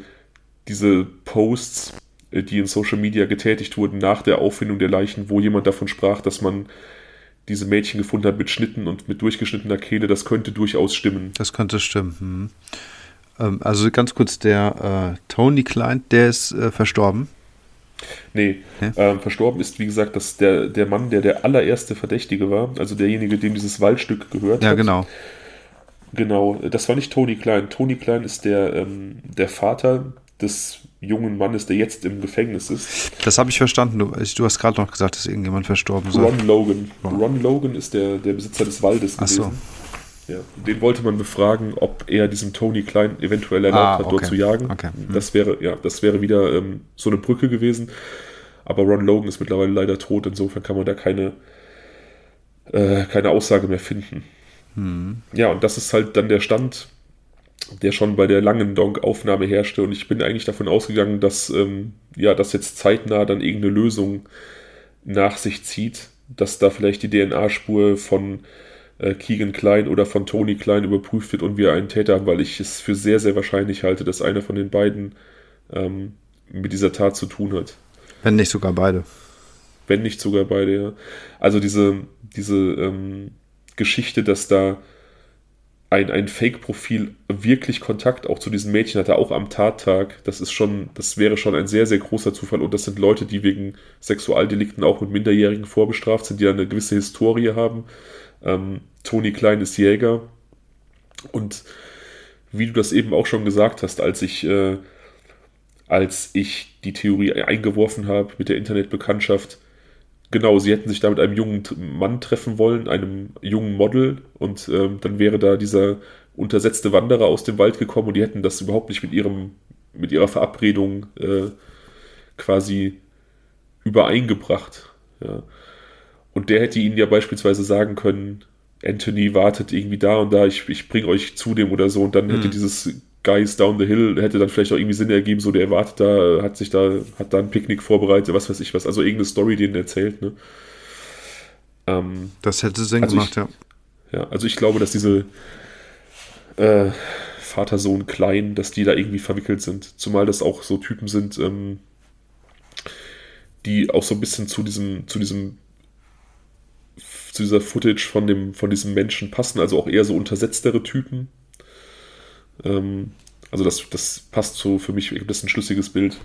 diese Posts, äh, die in Social Media getätigt wurden nach der Auffindung der Leichen, wo jemand davon sprach, dass man diese Mädchen gefunden hat mit Schnitten und mit durchgeschnittener Kehle, das könnte durchaus stimmen. Das könnte stimmen. Hm. Ähm, also ganz kurz, der äh, Tony Klein, der ist äh, verstorben. Nee, ähm, verstorben ist, wie gesagt, dass der, der Mann, der der allererste Verdächtige war, also derjenige, dem dieses Waldstück gehört ja, hat. Ja, genau. Genau, das war nicht Tony Klein. Tony Klein ist der, ähm, der Vater des jungen Mannes, der jetzt im Gefängnis ist. Das habe ich verstanden. Du, du hast gerade noch gesagt, dass irgendjemand verstorben ist. Ron Logan. Ron. Ron Logan ist der, der Besitzer des Waldes gewesen. Ach so. Ja, den wollte man befragen, ob er diesem Tony Klein eventuell erlaubt ah, hat, dort zu jagen. Okay. Hm. Das wäre, ja, das wäre wieder ähm, so eine Brücke gewesen. Aber Ron Logan ist mittlerweile leider tot, insofern kann man da keine, äh, keine Aussage mehr finden. Hm. Ja, und das ist halt dann der Stand, der schon bei der langen Donk-Aufnahme herrschte. Und ich bin eigentlich davon ausgegangen, dass ähm, ja, das jetzt zeitnah dann irgendeine Lösung nach sich zieht, dass da vielleicht die DNA-Spur von äh, Keegan Klein oder von Tony Klein überprüft wird und wir einen Täter haben, weil ich es für sehr, sehr wahrscheinlich halte, dass einer von den beiden ähm, mit dieser Tat zu tun hat. Wenn nicht sogar beide. Wenn nicht sogar beide, ja. Also diese, diese ähm, Geschichte, dass da ein, ein Fake-Profil wirklich Kontakt auch zu diesen Mädchen hatte, auch am Tattag. Das ist schon, das wäre schon ein sehr, sehr großer Zufall. Und das sind Leute, die wegen Sexualdelikten auch mit Minderjährigen vorbestraft sind, die eine gewisse Historie haben. Ähm, Toni Klein ist Jäger. Und wie du das eben auch schon gesagt hast, als ich, äh, als ich die Theorie eingeworfen habe mit der Internetbekanntschaft, Genau, sie hätten sich da mit einem jungen Mann treffen wollen, einem jungen Model, und ähm, dann wäre da dieser untersetzte Wanderer aus dem Wald gekommen und die hätten das überhaupt nicht mit ihrem, mit ihrer Verabredung äh, quasi übereingebracht. Ja. Und der hätte ihnen ja beispielsweise sagen können, Anthony wartet irgendwie da und da, ich, ich bringe euch zu dem oder so, und dann hätte hm. dieses Guys Down the Hill hätte dann vielleicht auch irgendwie Sinn ergeben, so der erwartet da, hat sich da, hat da ein Picknick vorbereitet, was weiß ich was, also irgendeine Story, die er erzählt, ne? Ähm, das hätte Sinn also gemacht, ich, ja. Ja, also ich glaube, dass diese äh, Vater-Sohn klein, dass die da irgendwie verwickelt sind. Zumal das auch so Typen sind, ähm, die auch so ein bisschen zu diesem, zu diesem, zu dieser Footage von dem, von diesem Menschen passen, also auch eher so untersetztere Typen. Ähm, also das, das passt so für mich, gibt es ein schlüssiges Bild.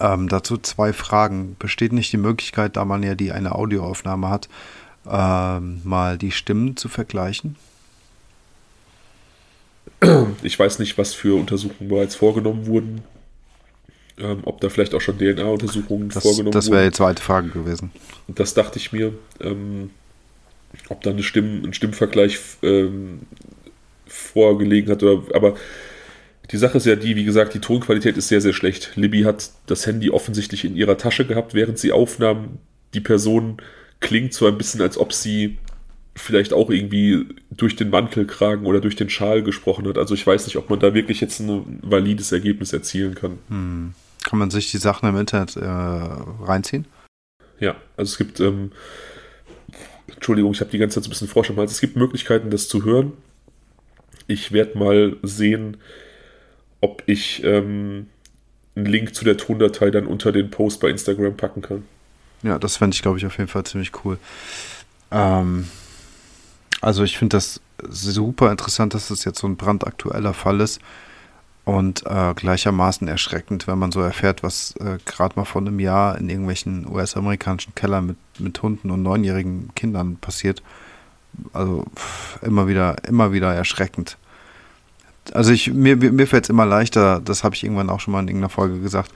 Ähm, dazu zwei Fragen. Besteht nicht die Möglichkeit, da man ja die eine Audioaufnahme hat, ähm, mal die Stimmen zu vergleichen? Ich weiß nicht, was für Untersuchungen bereits vorgenommen wurden. Ähm, ob da vielleicht auch schon DNA-Untersuchungen vorgenommen das wurden. Das wäre die zweite Frage gewesen. Das dachte ich mir. Ähm, ob da eine Stimm, ein Stimmvergleich ähm, vorgelegen hat. Oder, aber die Sache ist ja die, wie gesagt, die Tonqualität ist sehr, sehr schlecht. Libby hat das Handy offensichtlich in ihrer Tasche gehabt, während sie aufnahm. Die Person klingt so ein bisschen, als ob sie vielleicht auch irgendwie durch den Mantelkragen oder durch den Schal gesprochen hat. Also ich weiß nicht, ob man da wirklich jetzt ein valides Ergebnis erzielen kann. Hm. Kann man sich die Sachen im Internet äh, reinziehen? Ja, also es gibt, ähm, Entschuldigung, ich habe die ganze Zeit so ein bisschen Frosch am Hals. Es gibt Möglichkeiten, das zu hören. Ich werde mal sehen, ob ich ähm, einen Link zu der Tondatei dann unter den Post bei Instagram packen kann. Ja, das fände ich, glaube ich, auf jeden Fall ziemlich cool. Ähm, also ich finde das super interessant, dass das jetzt so ein brandaktueller Fall ist und äh, gleichermaßen erschreckend, wenn man so erfährt, was äh, gerade mal vor einem Jahr in irgendwelchen US-amerikanischen Kellern mit, mit Hunden und neunjährigen Kindern passiert. Also pff, immer wieder, immer wieder erschreckend. Also ich, mir, mir fällt es immer leichter, das habe ich irgendwann auch schon mal in irgendeiner Folge gesagt.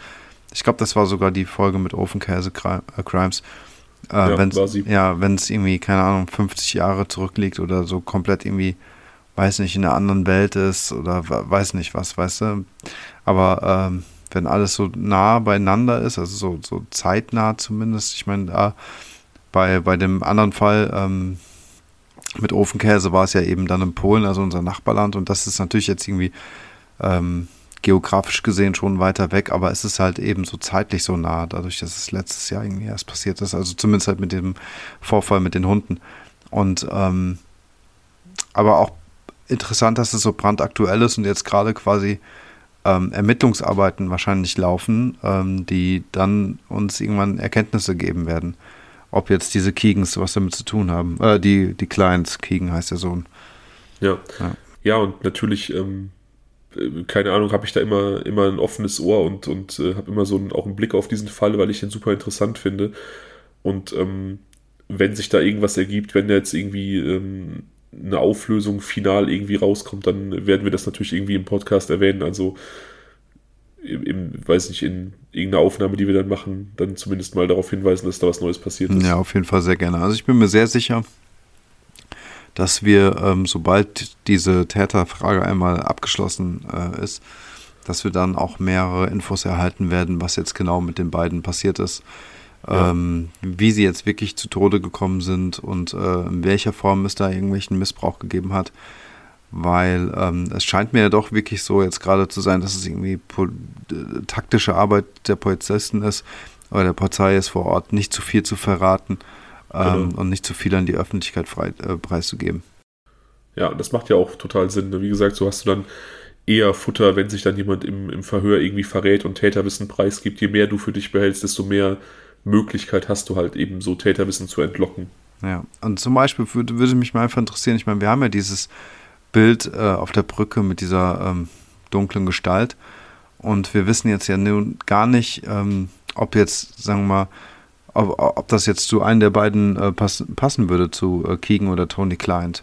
Ich glaube, das war sogar die Folge mit Ofenkäse äh, Crimes. Äh, ja, ja, wenn es irgendwie, keine Ahnung, 50 Jahre zurückliegt oder so komplett irgendwie, weiß nicht, in einer anderen Welt ist oder weiß nicht was, weißt du. Aber ähm, wenn alles so nah beieinander ist, also so, so zeitnah zumindest, ich meine, da bei, bei dem anderen Fall, ähm, mit Ofenkäse war es ja eben dann in Polen, also unser Nachbarland. Und das ist natürlich jetzt irgendwie ähm, geografisch gesehen schon weiter weg, aber es ist halt eben so zeitlich so nah, dadurch, dass es letztes Jahr irgendwie erst passiert ist. Also zumindest halt mit dem Vorfall mit den Hunden. Und ähm, aber auch interessant, dass es so brandaktuell ist und jetzt gerade quasi ähm, Ermittlungsarbeiten wahrscheinlich laufen, ähm, die dann uns irgendwann Erkenntnisse geben werden ob jetzt diese Keegans was damit zu tun haben. Äh, die, die Clients, Keegan heißt der Sohn. Ja. Ja, ja und natürlich, ähm, äh, keine Ahnung, habe ich da immer, immer ein offenes Ohr und, und äh, habe immer so einen, auch einen Blick auf diesen Fall, weil ich den super interessant finde. Und ähm, wenn sich da irgendwas ergibt, wenn da jetzt irgendwie ähm, eine Auflösung final irgendwie rauskommt, dann werden wir das natürlich irgendwie im Podcast erwähnen. Also im, weiß nicht, in irgendeiner Aufnahme, die wir dann machen, dann zumindest mal darauf hinweisen, dass da was Neues passiert ist. Ja, auf jeden Fall sehr gerne. Also ich bin mir sehr sicher, dass wir, ähm, sobald diese Täterfrage einmal abgeschlossen äh, ist, dass wir dann auch mehrere Infos erhalten werden, was jetzt genau mit den beiden passiert ist. Ja. Ähm, wie sie jetzt wirklich zu Tode gekommen sind und äh, in welcher Form es da irgendwelchen Missbrauch gegeben hat weil ähm, es scheint mir ja doch wirklich so jetzt gerade zu sein, dass es irgendwie taktische Arbeit der Polizisten ist oder der Polizei ist vor Ort, nicht zu viel zu verraten ähm, genau. und nicht zu viel an die Öffentlichkeit frei, äh, preiszugeben. Ja, das macht ja auch total Sinn. Ne? Wie gesagt, so hast du dann eher Futter, wenn sich dann jemand im, im Verhör irgendwie verrät und Täterwissen preisgibt. Je mehr du für dich behältst, desto mehr Möglichkeit hast du halt eben so Täterwissen zu entlocken. Ja, und zum Beispiel würde, würde mich mal einfach interessieren, ich meine, wir haben ja dieses Bild äh, auf der Brücke mit dieser ähm, dunklen Gestalt. Und wir wissen jetzt ja nun gar nicht, ähm, ob jetzt, sagen wir mal, ob, ob, das jetzt zu einem der beiden äh, pass, passen würde, zu äh, Keegan oder Tony Client.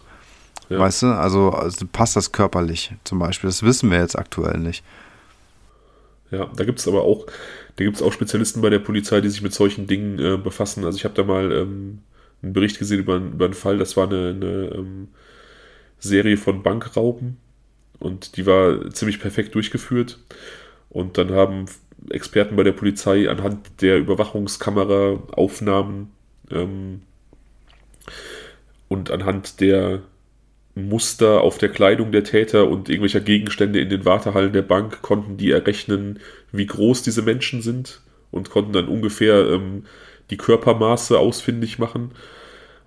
Ja. Weißt du, also, also, passt das körperlich zum Beispiel. Das wissen wir jetzt aktuell nicht. Ja, da gibt es aber auch, da gibt auch Spezialisten bei der Polizei, die sich mit solchen Dingen äh, befassen. Also ich habe da mal ähm, einen Bericht gesehen über, über einen Fall, das war eine, eine ähm, Serie von Bankrauben und die war ziemlich perfekt durchgeführt. Und dann haben Experten bei der Polizei anhand der Überwachungskamera-Aufnahmen ähm, und anhand der Muster auf der Kleidung der Täter und irgendwelcher Gegenstände in den Wartehallen der Bank konnten die errechnen, wie groß diese Menschen sind und konnten dann ungefähr ähm, die Körpermaße ausfindig machen.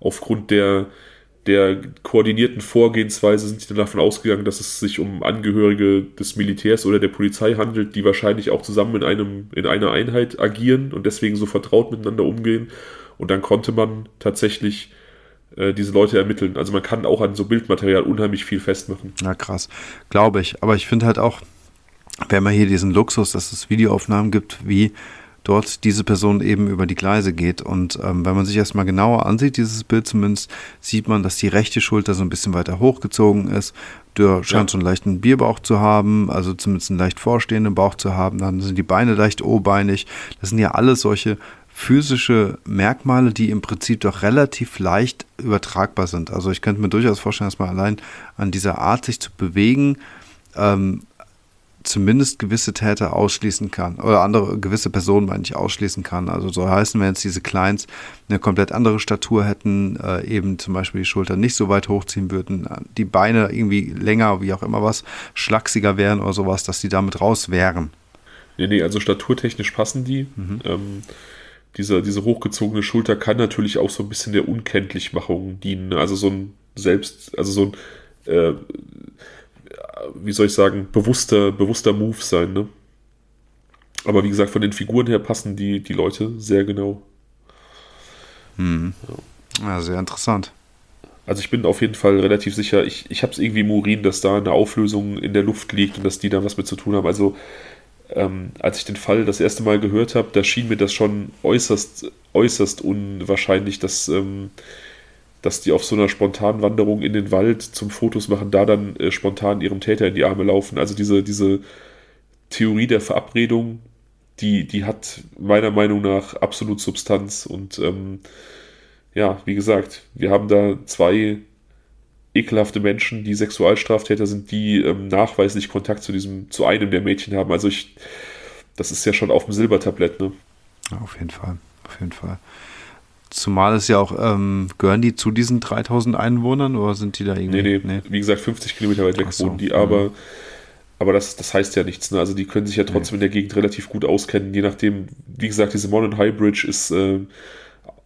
Aufgrund der der koordinierten Vorgehensweise sind sie dann davon ausgegangen, dass es sich um Angehörige des Militärs oder der Polizei handelt, die wahrscheinlich auch zusammen in, einem, in einer Einheit agieren und deswegen so vertraut miteinander umgehen. Und dann konnte man tatsächlich äh, diese Leute ermitteln. Also man kann auch an so Bildmaterial unheimlich viel festmachen. Na krass, glaube ich. Aber ich finde halt auch, wenn man hier diesen Luxus, dass es Videoaufnahmen gibt, wie dort diese Person eben über die Gleise geht. Und ähm, wenn man sich erstmal genauer ansieht, dieses Bild zumindest, sieht man, dass die rechte Schulter so ein bisschen weiter hochgezogen ist. Der scheint ja. so einen leichten Bierbauch zu haben, also zumindest einen leicht vorstehenden Bauch zu haben. Dann sind die Beine leicht o-beinig. Das sind ja alles solche physische Merkmale, die im Prinzip doch relativ leicht übertragbar sind. Also ich könnte mir durchaus vorstellen, dass man allein an dieser Art, sich zu bewegen, ähm, zumindest gewisse Täter ausschließen kann oder andere gewisse Personen meine ich ausschließen kann. Also so heißen, wenn jetzt diese Kleins eine komplett andere Statur hätten, äh, eben zum Beispiel die Schultern nicht so weit hochziehen würden, die Beine irgendwie länger, wie auch immer was, schlachsiger wären oder sowas, dass die damit raus wären. Nee, nee, also staturtechnisch passen die. Mhm. Ähm, diese, diese hochgezogene Schulter kann natürlich auch so ein bisschen der Unkenntlichmachung dienen. Also so ein Selbst, also so ein äh, wie soll ich sagen, bewusster, bewusster Move sein, ne? Aber wie gesagt, von den Figuren her passen die, die Leute sehr genau. Hm. Ja. ja. sehr interessant. Also ich bin auf jeden Fall relativ sicher, ich, ich habe es irgendwie im Urin, dass da eine Auflösung in der Luft liegt und dass die da was mit zu tun haben. Also ähm, als ich den Fall das erste Mal gehört habe, da schien mir das schon äußerst, äußerst unwahrscheinlich, dass ähm, dass die auf so einer spontanen Wanderung in den Wald zum Fotos machen, da dann äh, spontan ihrem Täter in die Arme laufen. Also diese, diese Theorie der Verabredung, die, die hat meiner Meinung nach absolut Substanz. Und ähm, ja, wie gesagt, wir haben da zwei ekelhafte Menschen, die Sexualstraftäter sind, die ähm, nachweislich Kontakt zu diesem, zu einem der Mädchen haben. Also ich, das ist ja schon auf dem Silbertablett, ne? Auf jeden Fall, auf jeden Fall. Zumal es ja auch, ähm, gehören die zu diesen 3000 Einwohnern oder sind die da irgendwie? Nee, nee, nee. wie gesagt, 50 Kilometer weit weg so, wohnen die, aber, aber das, das heißt ja nichts. Ne? Also die können sich ja trotzdem nee. in der Gegend relativ gut auskennen, je nachdem, wie gesagt, diese Modern High Bridge ist äh,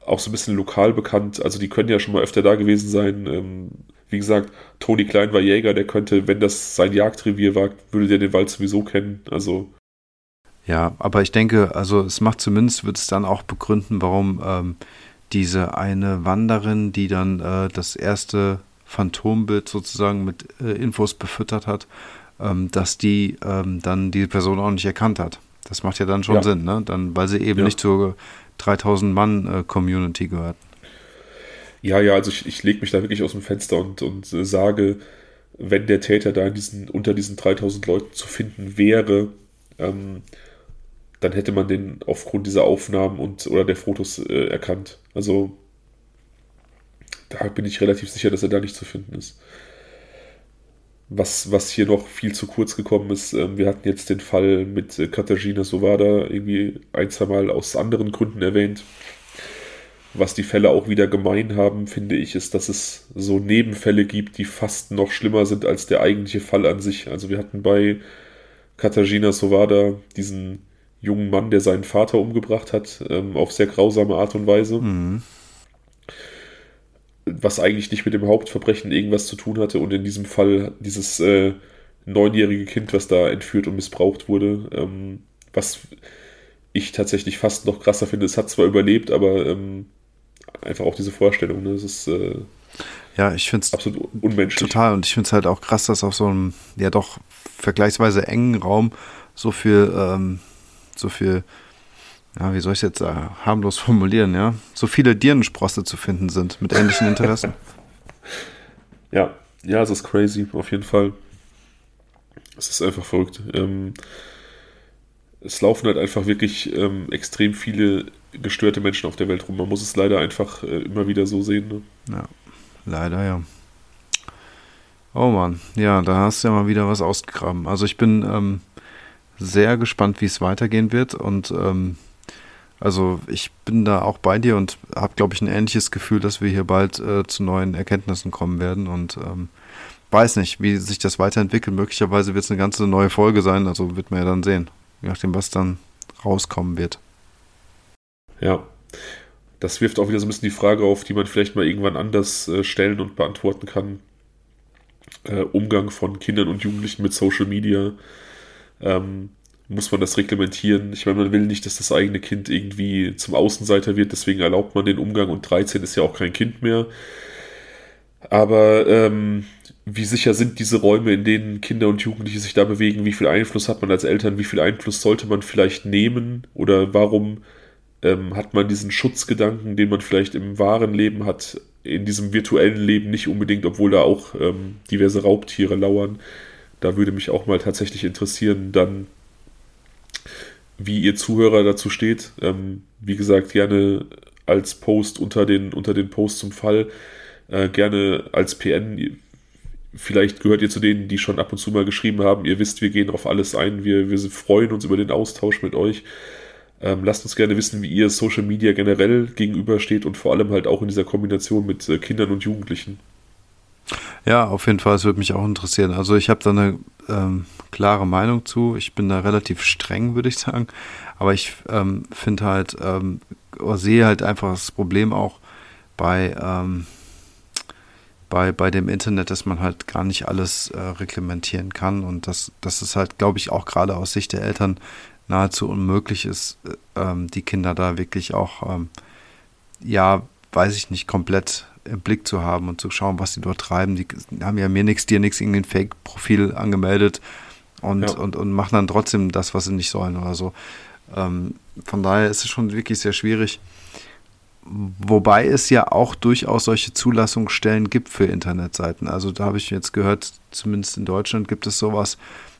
auch so ein bisschen lokal bekannt, also die können ja schon mal öfter da gewesen sein. Ähm, wie gesagt, Tony Klein war Jäger, der könnte, wenn das sein Jagdrevier war, würde der den Wald sowieso kennen. Also. Ja, aber ich denke, also es macht zumindest, wird es dann auch begründen, warum ähm, diese eine Wanderin, die dann äh, das erste Phantombild sozusagen mit äh, Infos befüttert hat, ähm, dass die ähm, dann die Person auch nicht erkannt hat. Das macht ja dann schon ja. Sinn, ne? Dann, weil sie eben ja. nicht zur 3000 Mann äh, Community gehört. Ja, ja, also ich, ich lege mich da wirklich aus dem Fenster und, und äh, sage, wenn der Täter da diesen, unter diesen 3000 Leuten zu finden wäre, ähm, dann hätte man den aufgrund dieser Aufnahmen und oder der Fotos äh, erkannt. Also da bin ich relativ sicher, dass er da nicht zu finden ist. Was, was hier noch viel zu kurz gekommen ist, äh, wir hatten jetzt den Fall mit äh, Katarzyna Sowada irgendwie ein, zwei Mal aus anderen Gründen erwähnt. Was die Fälle auch wieder gemein haben, finde ich, ist, dass es so Nebenfälle gibt, die fast noch schlimmer sind als der eigentliche Fall an sich. Also wir hatten bei Katarzyna Sowada diesen jungen Mann, der seinen Vater umgebracht hat, ähm, auf sehr grausame Art und Weise. Mhm. Was eigentlich nicht mit dem Hauptverbrechen irgendwas zu tun hatte und in diesem Fall dieses äh, neunjährige Kind, was da entführt und missbraucht wurde, ähm, was ich tatsächlich fast noch krasser finde. Es hat zwar überlebt, aber ähm, einfach auch diese Vorstellung, ne? es ist äh, ja, ich finde es absolut unmenschlich. Total. Und ich finde es halt auch krass, dass auf so einem ja doch vergleichsweise engen Raum so viel ähm, so viel, ja, wie soll ich es jetzt äh, harmlos formulieren, ja, so viele Dirnensprosse zu finden sind mit ähnlichen Interessen. ja, ja, es ist crazy, auf jeden Fall. Es ist einfach verrückt. Ähm, es laufen halt einfach wirklich ähm, extrem viele gestörte Menschen auf der Welt rum. Man muss es leider einfach äh, immer wieder so sehen. Ne? Ja, leider ja. Oh Mann, ja, da hast du ja mal wieder was ausgegraben. Also ich bin ähm, sehr gespannt, wie es weitergehen wird. Und ähm, also ich bin da auch bei dir und habe, glaube ich, ein ähnliches Gefühl, dass wir hier bald äh, zu neuen Erkenntnissen kommen werden. Und ähm, weiß nicht, wie sich das weiterentwickelt. Möglicherweise wird es eine ganze neue Folge sein. Also wird man ja dann sehen, je nachdem, was dann rauskommen wird. Ja. das wirft auch wieder so ein bisschen die Frage auf, die man vielleicht mal irgendwann anders äh, stellen und beantworten kann. Äh, Umgang von Kindern und Jugendlichen mit Social Media. Ähm, muss man das reglementieren? Ich meine, man will nicht, dass das eigene Kind irgendwie zum Außenseiter wird, deswegen erlaubt man den Umgang und 13 ist ja auch kein Kind mehr. Aber ähm, wie sicher sind diese Räume, in denen Kinder und Jugendliche sich da bewegen? Wie viel Einfluss hat man als Eltern? Wie viel Einfluss sollte man vielleicht nehmen? Oder warum ähm, hat man diesen Schutzgedanken, den man vielleicht im wahren Leben hat, in diesem virtuellen Leben nicht unbedingt, obwohl da auch ähm, diverse Raubtiere lauern? Da würde mich auch mal tatsächlich interessieren, dann, wie ihr Zuhörer dazu steht. Ähm, wie gesagt, gerne als Post unter den, unter den Post zum Fall. Äh, gerne als PN Vielleicht gehört ihr zu denen, die schon ab und zu mal geschrieben haben, ihr wisst, wir gehen auf alles ein, wir, wir freuen uns über den Austausch mit euch. Ähm, lasst uns gerne wissen, wie ihr Social Media generell gegenübersteht und vor allem halt auch in dieser Kombination mit äh, Kindern und Jugendlichen. Ja, auf jeden Fall, es würde mich auch interessieren. Also ich habe da eine ähm, klare Meinung zu. Ich bin da relativ streng, würde ich sagen. Aber ich ähm, finde halt, ähm, sehe halt einfach das Problem auch bei, ähm, bei, bei dem Internet, dass man halt gar nicht alles äh, reglementieren kann und dass, dass es halt, glaube ich, auch gerade aus Sicht der Eltern nahezu unmöglich ist, äh, ähm, die Kinder da wirklich auch, ähm, ja, weiß ich nicht, komplett im Blick zu haben und zu schauen, was sie dort treiben. Die haben ja mir nichts, dir nichts, irgendein Fake-Profil angemeldet und, ja. und, und machen dann trotzdem das, was sie nicht sollen oder so. Ähm, von daher ist es schon wirklich sehr schwierig. Wobei es ja auch durchaus solche Zulassungsstellen gibt für Internetseiten. Also da habe ich jetzt gehört, zumindest in Deutschland gibt es sowas.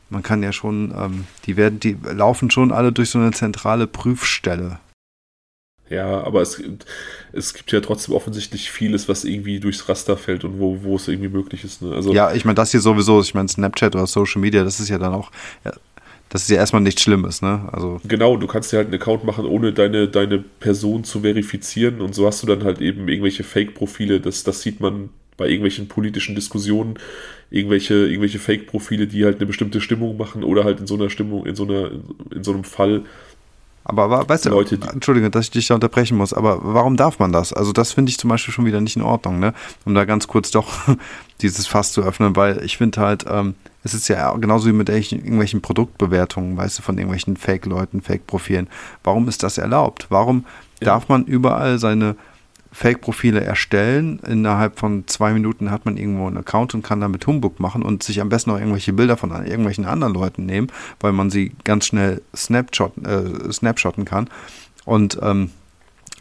Man kann ja schon, ähm, die werden, die laufen schon alle durch so eine zentrale Prüfstelle. Ja, aber es, es gibt ja trotzdem offensichtlich vieles, was irgendwie durchs Raster fällt und wo, wo es irgendwie möglich ist. Ne? Also, ja, ich meine, das hier sowieso, ich meine, Snapchat oder Social Media, das ist ja dann auch, ja, das ist ja erstmal nichts Schlimmes, ne? Also genau, du kannst dir halt einen Account machen, ohne deine, deine Person zu verifizieren und so hast du dann halt eben irgendwelche Fake-Profile, das, das sieht man bei irgendwelchen politischen Diskussionen, irgendwelche, irgendwelche Fake-Profile, die halt eine bestimmte Stimmung machen oder halt in so einer Stimmung, in so einer, in so einem Fall aber, aber weißt Leute, du, Entschuldige, dass ich dich da unterbrechen muss, aber warum darf man das? Also das finde ich zum Beispiel schon wieder nicht in Ordnung, ne? Um da ganz kurz doch dieses Fass zu öffnen, weil ich finde halt, ähm, es ist ja genauso wie mit irgendwelchen Produktbewertungen, weißt du, von irgendwelchen Fake-Leuten, Fake-Profilen. Warum ist das erlaubt? Warum ja. darf man überall seine Fake-Profile erstellen. Innerhalb von zwei Minuten hat man irgendwo einen Account und kann damit Humbug machen und sich am besten auch irgendwelche Bilder von irgendwelchen anderen Leuten nehmen, weil man sie ganz schnell Snapshot, äh, snapshotten kann. Und, ähm,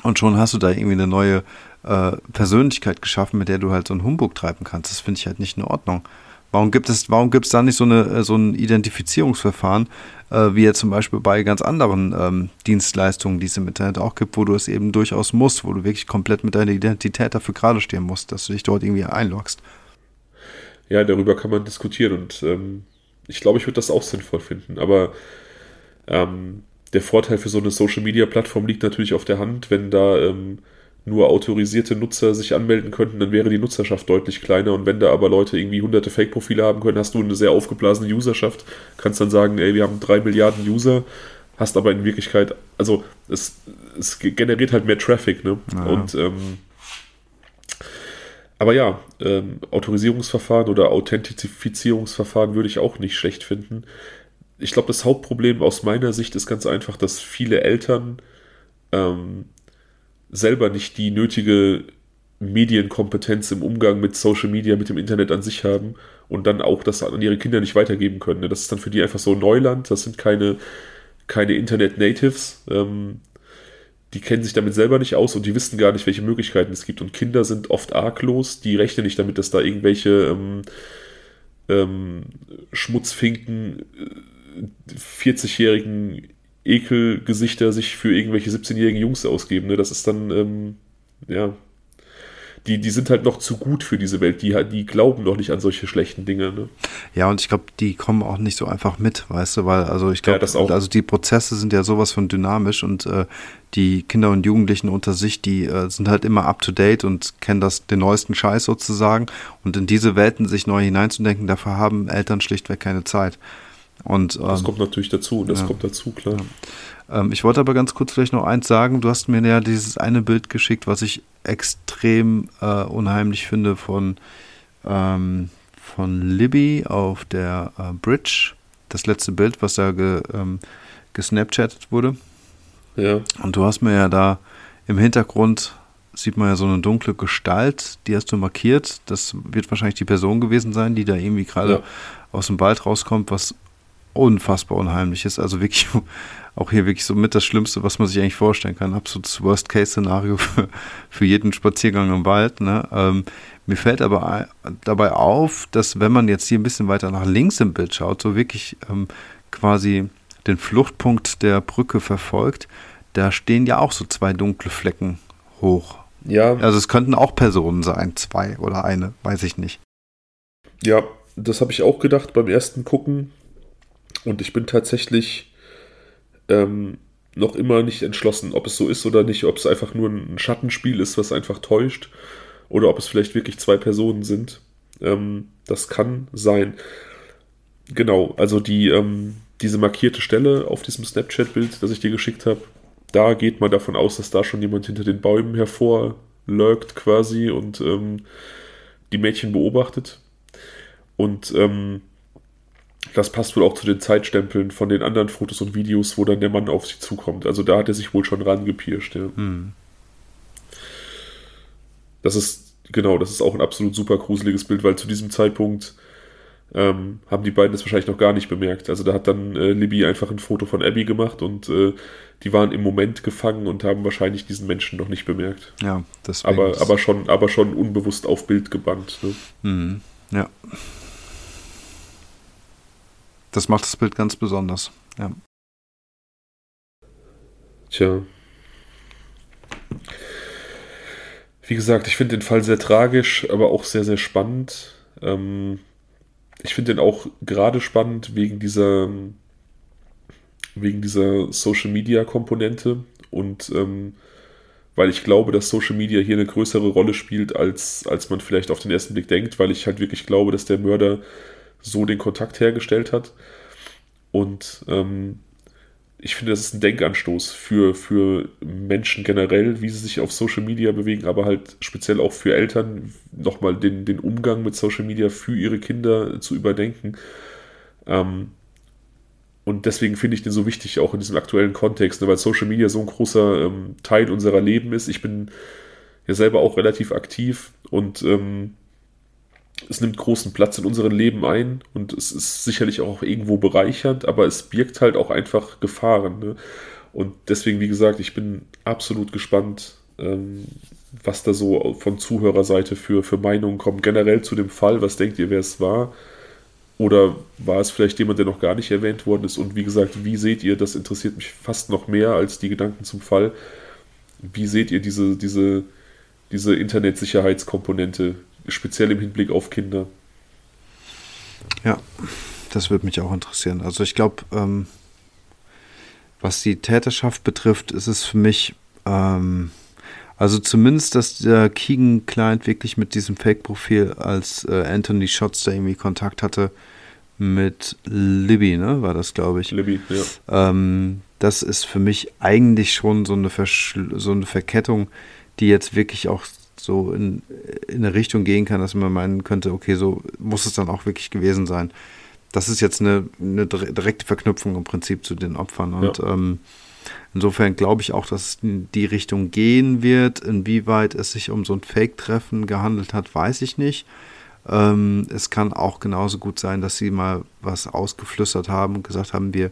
und schon hast du da irgendwie eine neue äh, Persönlichkeit geschaffen, mit der du halt so einen Humbug treiben kannst. Das finde ich halt nicht in Ordnung. Warum gibt es, warum gibt es da nicht so, eine, äh, so ein Identifizierungsverfahren, äh, wie jetzt zum Beispiel bei ganz anderen ähm, Dienstleistungen, die es im Internet auch gibt, wo du es eben durchaus musst, wo du wirklich komplett mit deiner Identität dafür gerade stehen musst, dass du dich dort irgendwie einloggst? Ja, darüber kann man diskutieren und ähm, ich glaube, ich würde das auch sinnvoll finden, aber ähm, der Vorteil für so eine Social-Media-Plattform liegt natürlich auf der Hand, wenn da ähm, nur autorisierte Nutzer sich anmelden könnten, dann wäre die Nutzerschaft deutlich kleiner. Und wenn da aber Leute irgendwie hunderte Fake-Profile haben können, hast du eine sehr aufgeblasene Userschaft, kannst dann sagen, ey, wir haben drei Milliarden User, hast aber in Wirklichkeit, also es, es generiert halt mehr Traffic, ne? Naja. Und ähm, aber ja, ähm, Autorisierungsverfahren oder Authentifizierungsverfahren würde ich auch nicht schlecht finden. Ich glaube, das Hauptproblem aus meiner Sicht ist ganz einfach, dass viele Eltern ähm, selber nicht die nötige Medienkompetenz im Umgang mit Social Media, mit dem Internet an sich haben und dann auch das an ihre Kinder nicht weitergeben können. Ne? Das ist dann für die einfach so Neuland, das sind keine, keine Internet-Natives, ähm, die kennen sich damit selber nicht aus und die wissen gar nicht, welche Möglichkeiten es gibt. Und Kinder sind oft arglos, die rechnen nicht damit, dass da irgendwelche ähm, ähm, Schmutzfinken 40-jährigen äh, Ekelgesichter sich für irgendwelche 17-jährigen Jungs ausgeben. Ne? Das ist dann, ähm, ja, die, die sind halt noch zu gut für diese Welt. Die, die glauben noch nicht an solche schlechten Dinge. Ne? Ja, und ich glaube, die kommen auch nicht so einfach mit, weißt du, weil, also ich glaube, ja, also die Prozesse sind ja sowas von dynamisch und äh, die Kinder und Jugendlichen unter sich, die äh, sind halt immer up to date und kennen das, den neuesten Scheiß sozusagen. Und in diese Welten sich neu hineinzudenken, dafür haben Eltern schlichtweg keine Zeit. Und, das ähm, kommt natürlich dazu, das ja. kommt dazu, klar. Ähm, ich wollte aber ganz kurz vielleicht noch eins sagen. Du hast mir ja dieses eine Bild geschickt, was ich extrem äh, unheimlich finde von, ähm, von Libby auf der äh, Bridge. Das letzte Bild, was da ge, ähm, gesnapchattet wurde. Ja. Und du hast mir ja da im Hintergrund sieht man ja so eine dunkle Gestalt, die hast du markiert. Das wird wahrscheinlich die Person gewesen sein, die da irgendwie gerade ja. aus dem Wald rauskommt, was unfassbar unheimlich ist. Also wirklich auch hier wirklich so mit das Schlimmste, was man sich eigentlich vorstellen kann. Absolutes Worst-Case-Szenario für, für jeden Spaziergang im Wald. Ne? Ähm, mir fällt aber dabei auf, dass wenn man jetzt hier ein bisschen weiter nach links im Bild schaut, so wirklich ähm, quasi den Fluchtpunkt der Brücke verfolgt, da stehen ja auch so zwei dunkle Flecken hoch. Ja. Also es könnten auch Personen sein, zwei oder eine, weiß ich nicht. Ja, das habe ich auch gedacht beim ersten Gucken. Und ich bin tatsächlich ähm, noch immer nicht entschlossen, ob es so ist oder nicht, ob es einfach nur ein Schattenspiel ist, was einfach täuscht, oder ob es vielleicht wirklich zwei Personen sind. Ähm, das kann sein. Genau, also die, ähm, diese markierte Stelle auf diesem Snapchat-Bild, das ich dir geschickt habe, da geht man davon aus, dass da schon jemand hinter den Bäumen hervorlurkt quasi und ähm, die Mädchen beobachtet. Und ähm, das passt wohl auch zu den Zeitstempeln von den anderen Fotos und Videos, wo dann der Mann auf sie zukommt. Also da hat er sich wohl schon rangepirscht. Ja. Hm. Das ist, genau, das ist auch ein absolut super gruseliges Bild, weil zu diesem Zeitpunkt ähm, haben die beiden das wahrscheinlich noch gar nicht bemerkt. Also da hat dann äh, Libby einfach ein Foto von Abby gemacht und äh, die waren im Moment gefangen und haben wahrscheinlich diesen Menschen noch nicht bemerkt. Ja, deswegen. Aber, aber, schon, aber schon unbewusst auf Bild gebannt. Ne? Mhm. Ja. Das macht das Bild ganz besonders. Ja. Tja. Wie gesagt, ich finde den Fall sehr tragisch, aber auch sehr, sehr spannend. Ähm, ich finde den auch gerade spannend wegen dieser, wegen dieser Social Media Komponente und ähm, weil ich glaube, dass Social Media hier eine größere Rolle spielt, als, als man vielleicht auf den ersten Blick denkt, weil ich halt wirklich glaube, dass der Mörder so den Kontakt hergestellt hat. Und ähm, ich finde, das ist ein Denkanstoß für, für Menschen generell, wie sie sich auf Social Media bewegen, aber halt speziell auch für Eltern, nochmal den, den Umgang mit Social Media für ihre Kinder zu überdenken. Ähm, und deswegen finde ich den so wichtig, auch in diesem aktuellen Kontext, ne, weil Social Media so ein großer ähm, Teil unserer Leben ist. Ich bin ja selber auch relativ aktiv und ähm, es nimmt großen Platz in unserem Leben ein und es ist sicherlich auch irgendwo bereichernd, aber es birgt halt auch einfach Gefahren. Ne? Und deswegen, wie gesagt, ich bin absolut gespannt, ähm, was da so von Zuhörerseite für, für Meinungen kommen. Generell zu dem Fall, was denkt ihr, wer es war? Oder war es vielleicht jemand, der noch gar nicht erwähnt worden ist? Und wie gesagt, wie seht ihr, das interessiert mich fast noch mehr als die Gedanken zum Fall. Wie seht ihr diese, diese, diese Internetsicherheitskomponente? Speziell im Hinblick auf Kinder. Ja, das würde mich auch interessieren. Also ich glaube, ähm, was die Täterschaft betrifft, ist es für mich, ähm, also zumindest, dass der Keegan-Client wirklich mit diesem Fake-Profil als äh, Anthony Shots da irgendwie Kontakt hatte mit Libby, ne, war das, glaube ich. Libby, ja. Ähm, das ist für mich eigentlich schon so eine, Verschl so eine Verkettung, die jetzt wirklich auch so in, in eine Richtung gehen kann, dass man meinen könnte, okay, so muss es dann auch wirklich gewesen sein. Das ist jetzt eine, eine direkte Verknüpfung im Prinzip zu den Opfern. Und ja. ähm, insofern glaube ich auch, dass es in die Richtung gehen wird. Inwieweit es sich um so ein Fake-Treffen gehandelt hat, weiß ich nicht. Ähm, es kann auch genauso gut sein, dass sie mal was ausgeflüstert haben und gesagt haben, wir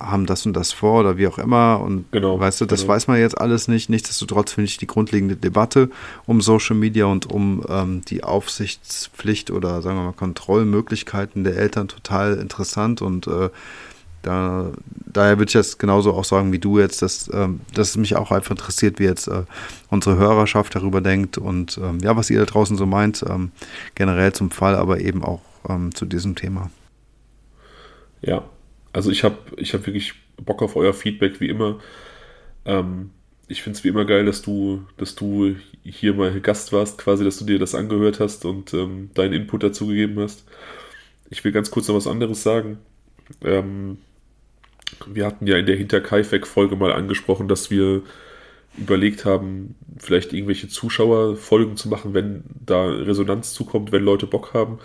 haben das und das vor oder wie auch immer. Und genau, weißt du, das genau. weiß man jetzt alles nicht. Nichtsdestotrotz finde ich die grundlegende Debatte um Social Media und um ähm, die Aufsichtspflicht oder sagen wir mal Kontrollmöglichkeiten der Eltern total interessant und äh, da, daher würde ich jetzt genauso auch sagen wie du jetzt, dass, ähm, dass es mich auch einfach interessiert, wie jetzt äh, unsere Hörerschaft darüber denkt und ähm, ja, was ihr da draußen so meint, ähm, generell zum Fall, aber eben auch ähm, zu diesem Thema. Ja, also ich habe ich hab wirklich Bock auf euer Feedback, wie immer. Ähm, ich finde es wie immer geil, dass du, dass du hier mal Gast warst, quasi, dass du dir das angehört hast und ähm, deinen Input dazu gegeben hast. Ich will ganz kurz noch was anderes sagen. Ähm, Wir hatten ja in der Hinter-Kaifek-Folge mal angesprochen, dass wir überlegt haben, vielleicht irgendwelche Zuschauerfolgen zu machen, wenn da Resonanz zukommt, wenn Leute Bock haben.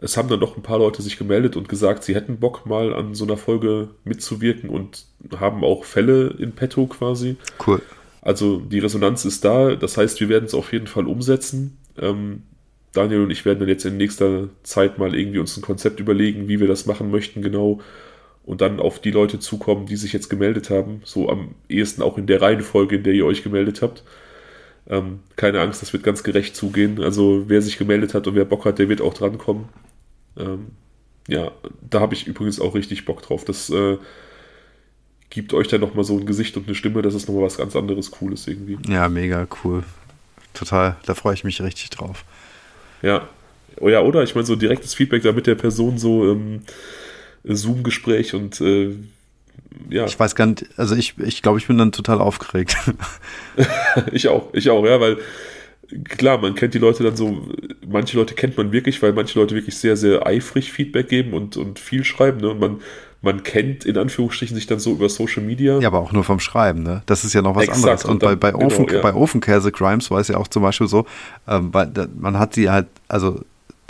Es haben dann doch ein paar Leute sich gemeldet und gesagt, sie hätten Bock mal an so einer Folge mitzuwirken und haben auch Fälle in petto quasi. Cool. Also die Resonanz ist da, das heißt, wir werden es auf jeden Fall umsetzen. Ähm, Daniel und ich werden dann jetzt in nächster Zeit mal irgendwie uns ein Konzept überlegen, wie wir das machen möchten genau und dann auf die Leute zukommen, die sich jetzt gemeldet haben. So am ehesten auch in der Reihenfolge, in der ihr euch gemeldet habt. Ähm, keine Angst, das wird ganz gerecht zugehen. Also wer sich gemeldet hat und wer Bock hat, der wird auch drankommen. Ähm, ja, da habe ich übrigens auch richtig Bock drauf. Das äh, gibt euch dann nochmal so ein Gesicht und eine Stimme. Das ist nochmal was ganz anderes, Cooles irgendwie. Ja, mega cool. Total. Da freue ich mich richtig drauf. Ja. Oh ja, oder? Ich meine, so direktes Feedback da mit der Person so ähm, Zoom-Gespräch und äh, ja. Ich weiß gar nicht, also ich, ich glaube, ich bin dann total aufgeregt. ich auch, ich auch, ja, weil klar, man kennt die Leute dann so, manche Leute kennt man wirklich, weil manche Leute wirklich sehr, sehr eifrig Feedback geben und, und viel schreiben, ne? Und man, man kennt in Anführungsstrichen sich dann so über Social Media. Ja, aber auch nur vom Schreiben, ne? Das ist ja noch was Exakt, anderes. Und, und dann, bei, bei, Ofen, genau, ja. bei Ofenkäse Crimes war es ja auch zum Beispiel so, ähm, man hat sie halt, also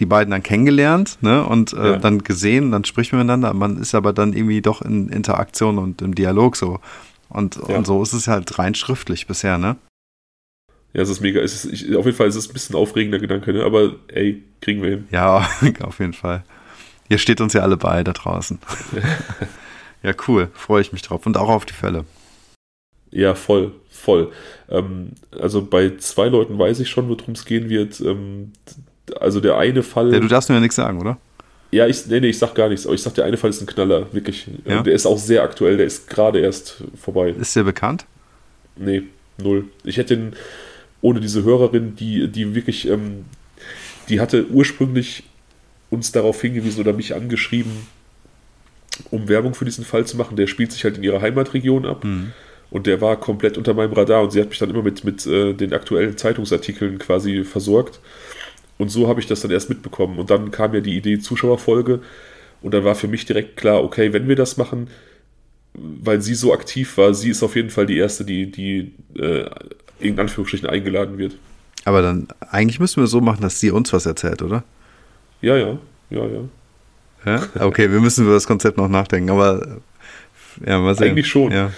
die beiden dann kennengelernt ne, und äh, ja. dann gesehen, dann spricht man miteinander. Man ist aber dann irgendwie doch in Interaktion und im Dialog so. Und, ja. und so ist es halt rein schriftlich bisher, ne? Ja, es ist mega. Es ist, ich, auf jeden Fall ist es ein bisschen aufregender Gedanke, ne? aber ey, kriegen wir hin. Ja, auf jeden Fall. Ihr steht uns ja alle bei da draußen. ja, cool. Freue ich mich drauf. Und auch auf die Fälle. Ja, voll, voll. Ähm, also bei zwei Leuten weiß ich schon, worum es gehen wird. Ähm, also der eine Fall. Ja, du darfst mir ja nichts sagen, oder? Ja, ich, nee, nee, ich sag gar nichts, aber ich sag, der eine Fall ist ein Knaller, wirklich. Ja? Der ist auch sehr aktuell, der ist gerade erst vorbei. Ist der bekannt? Nee, null. Ich hätte ihn ohne diese Hörerin, die, die wirklich, ähm, die hatte ursprünglich uns darauf hingewiesen oder mich angeschrieben, um Werbung für diesen Fall zu machen. Der spielt sich halt in ihrer Heimatregion ab. Mhm. Und der war komplett unter meinem Radar und sie hat mich dann immer mit, mit äh, den aktuellen Zeitungsartikeln quasi versorgt. Und so habe ich das dann erst mitbekommen. Und dann kam ja die Idee Zuschauerfolge. Und dann war für mich direkt klar, okay, wenn wir das machen, weil sie so aktiv war, sie ist auf jeden Fall die Erste, die, die äh, in Anführungsstrichen eingeladen wird. Aber dann, eigentlich müssen wir so machen, dass sie uns was erzählt, oder? Ja, ja, ja, ja. ja? Okay, wir müssen über das Konzept noch nachdenken, aber ja, mal sehen. Eigentlich schon. Ja.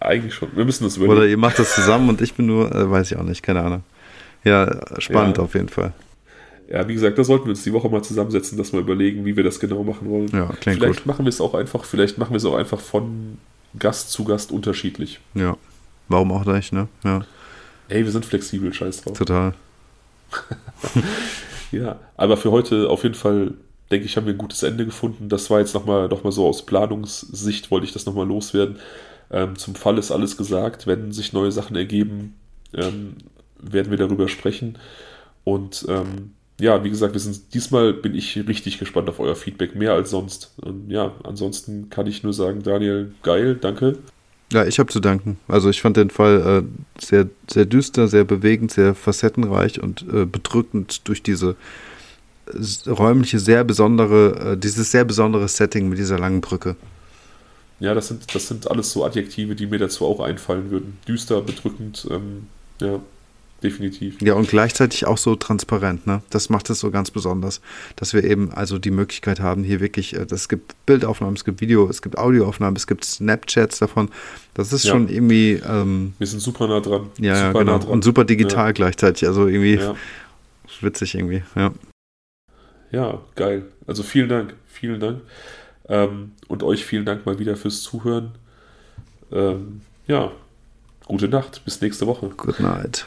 Eigentlich schon. Wir müssen das überlegen. Oder ihr macht das zusammen und ich bin nur, äh, weiß ich auch nicht, keine Ahnung. Ja, spannend ja. auf jeden Fall ja, wie gesagt, da sollten wir uns die Woche mal zusammensetzen, dass wir überlegen, wie wir das genau machen wollen. Ja, klingt vielleicht gut. machen wir es auch einfach, vielleicht machen wir es auch einfach von Gast zu Gast unterschiedlich. Ja. Warum auch nicht, ne? Ja. Ey, wir sind flexibel, scheiß drauf. Total. ja, aber für heute auf jeden Fall, denke ich, haben wir ein gutes Ende gefunden. Das war jetzt nochmal noch mal so aus Planungssicht, wollte ich das nochmal loswerden. Ähm, zum Fall ist alles gesagt. Wenn sich neue Sachen ergeben, ähm, werden wir darüber sprechen. Und ähm, ja, wie gesagt, wir sind diesmal bin ich richtig gespannt auf euer Feedback, mehr als sonst. Und ja, ansonsten kann ich nur sagen, Daniel, geil, danke. Ja, ich habe zu danken. Also ich fand den Fall äh, sehr, sehr düster, sehr bewegend, sehr facettenreich und äh, bedrückend durch diese räumliche, sehr besondere, äh, dieses sehr besondere Setting mit dieser langen Brücke. Ja, das sind, das sind alles so Adjektive, die mir dazu auch einfallen würden. Düster, bedrückend, ähm, ja definitiv. Ja, und gleichzeitig auch so transparent, ne? Das macht es so ganz besonders, dass wir eben also die Möglichkeit haben, hier wirklich, äh, es gibt Bildaufnahmen, es gibt Video, es gibt Audioaufnahmen, es gibt Snapchats davon. Das ist ja. schon irgendwie. Ähm, wir sind super nah dran. Ja, super genau. Nah und super digital ja. gleichzeitig. Also irgendwie ja. witzig irgendwie, ja. Ja, geil. Also vielen Dank, vielen Dank. Ähm, und euch vielen Dank mal wieder fürs Zuhören. Ähm, ja, gute Nacht, bis nächste Woche. Good night.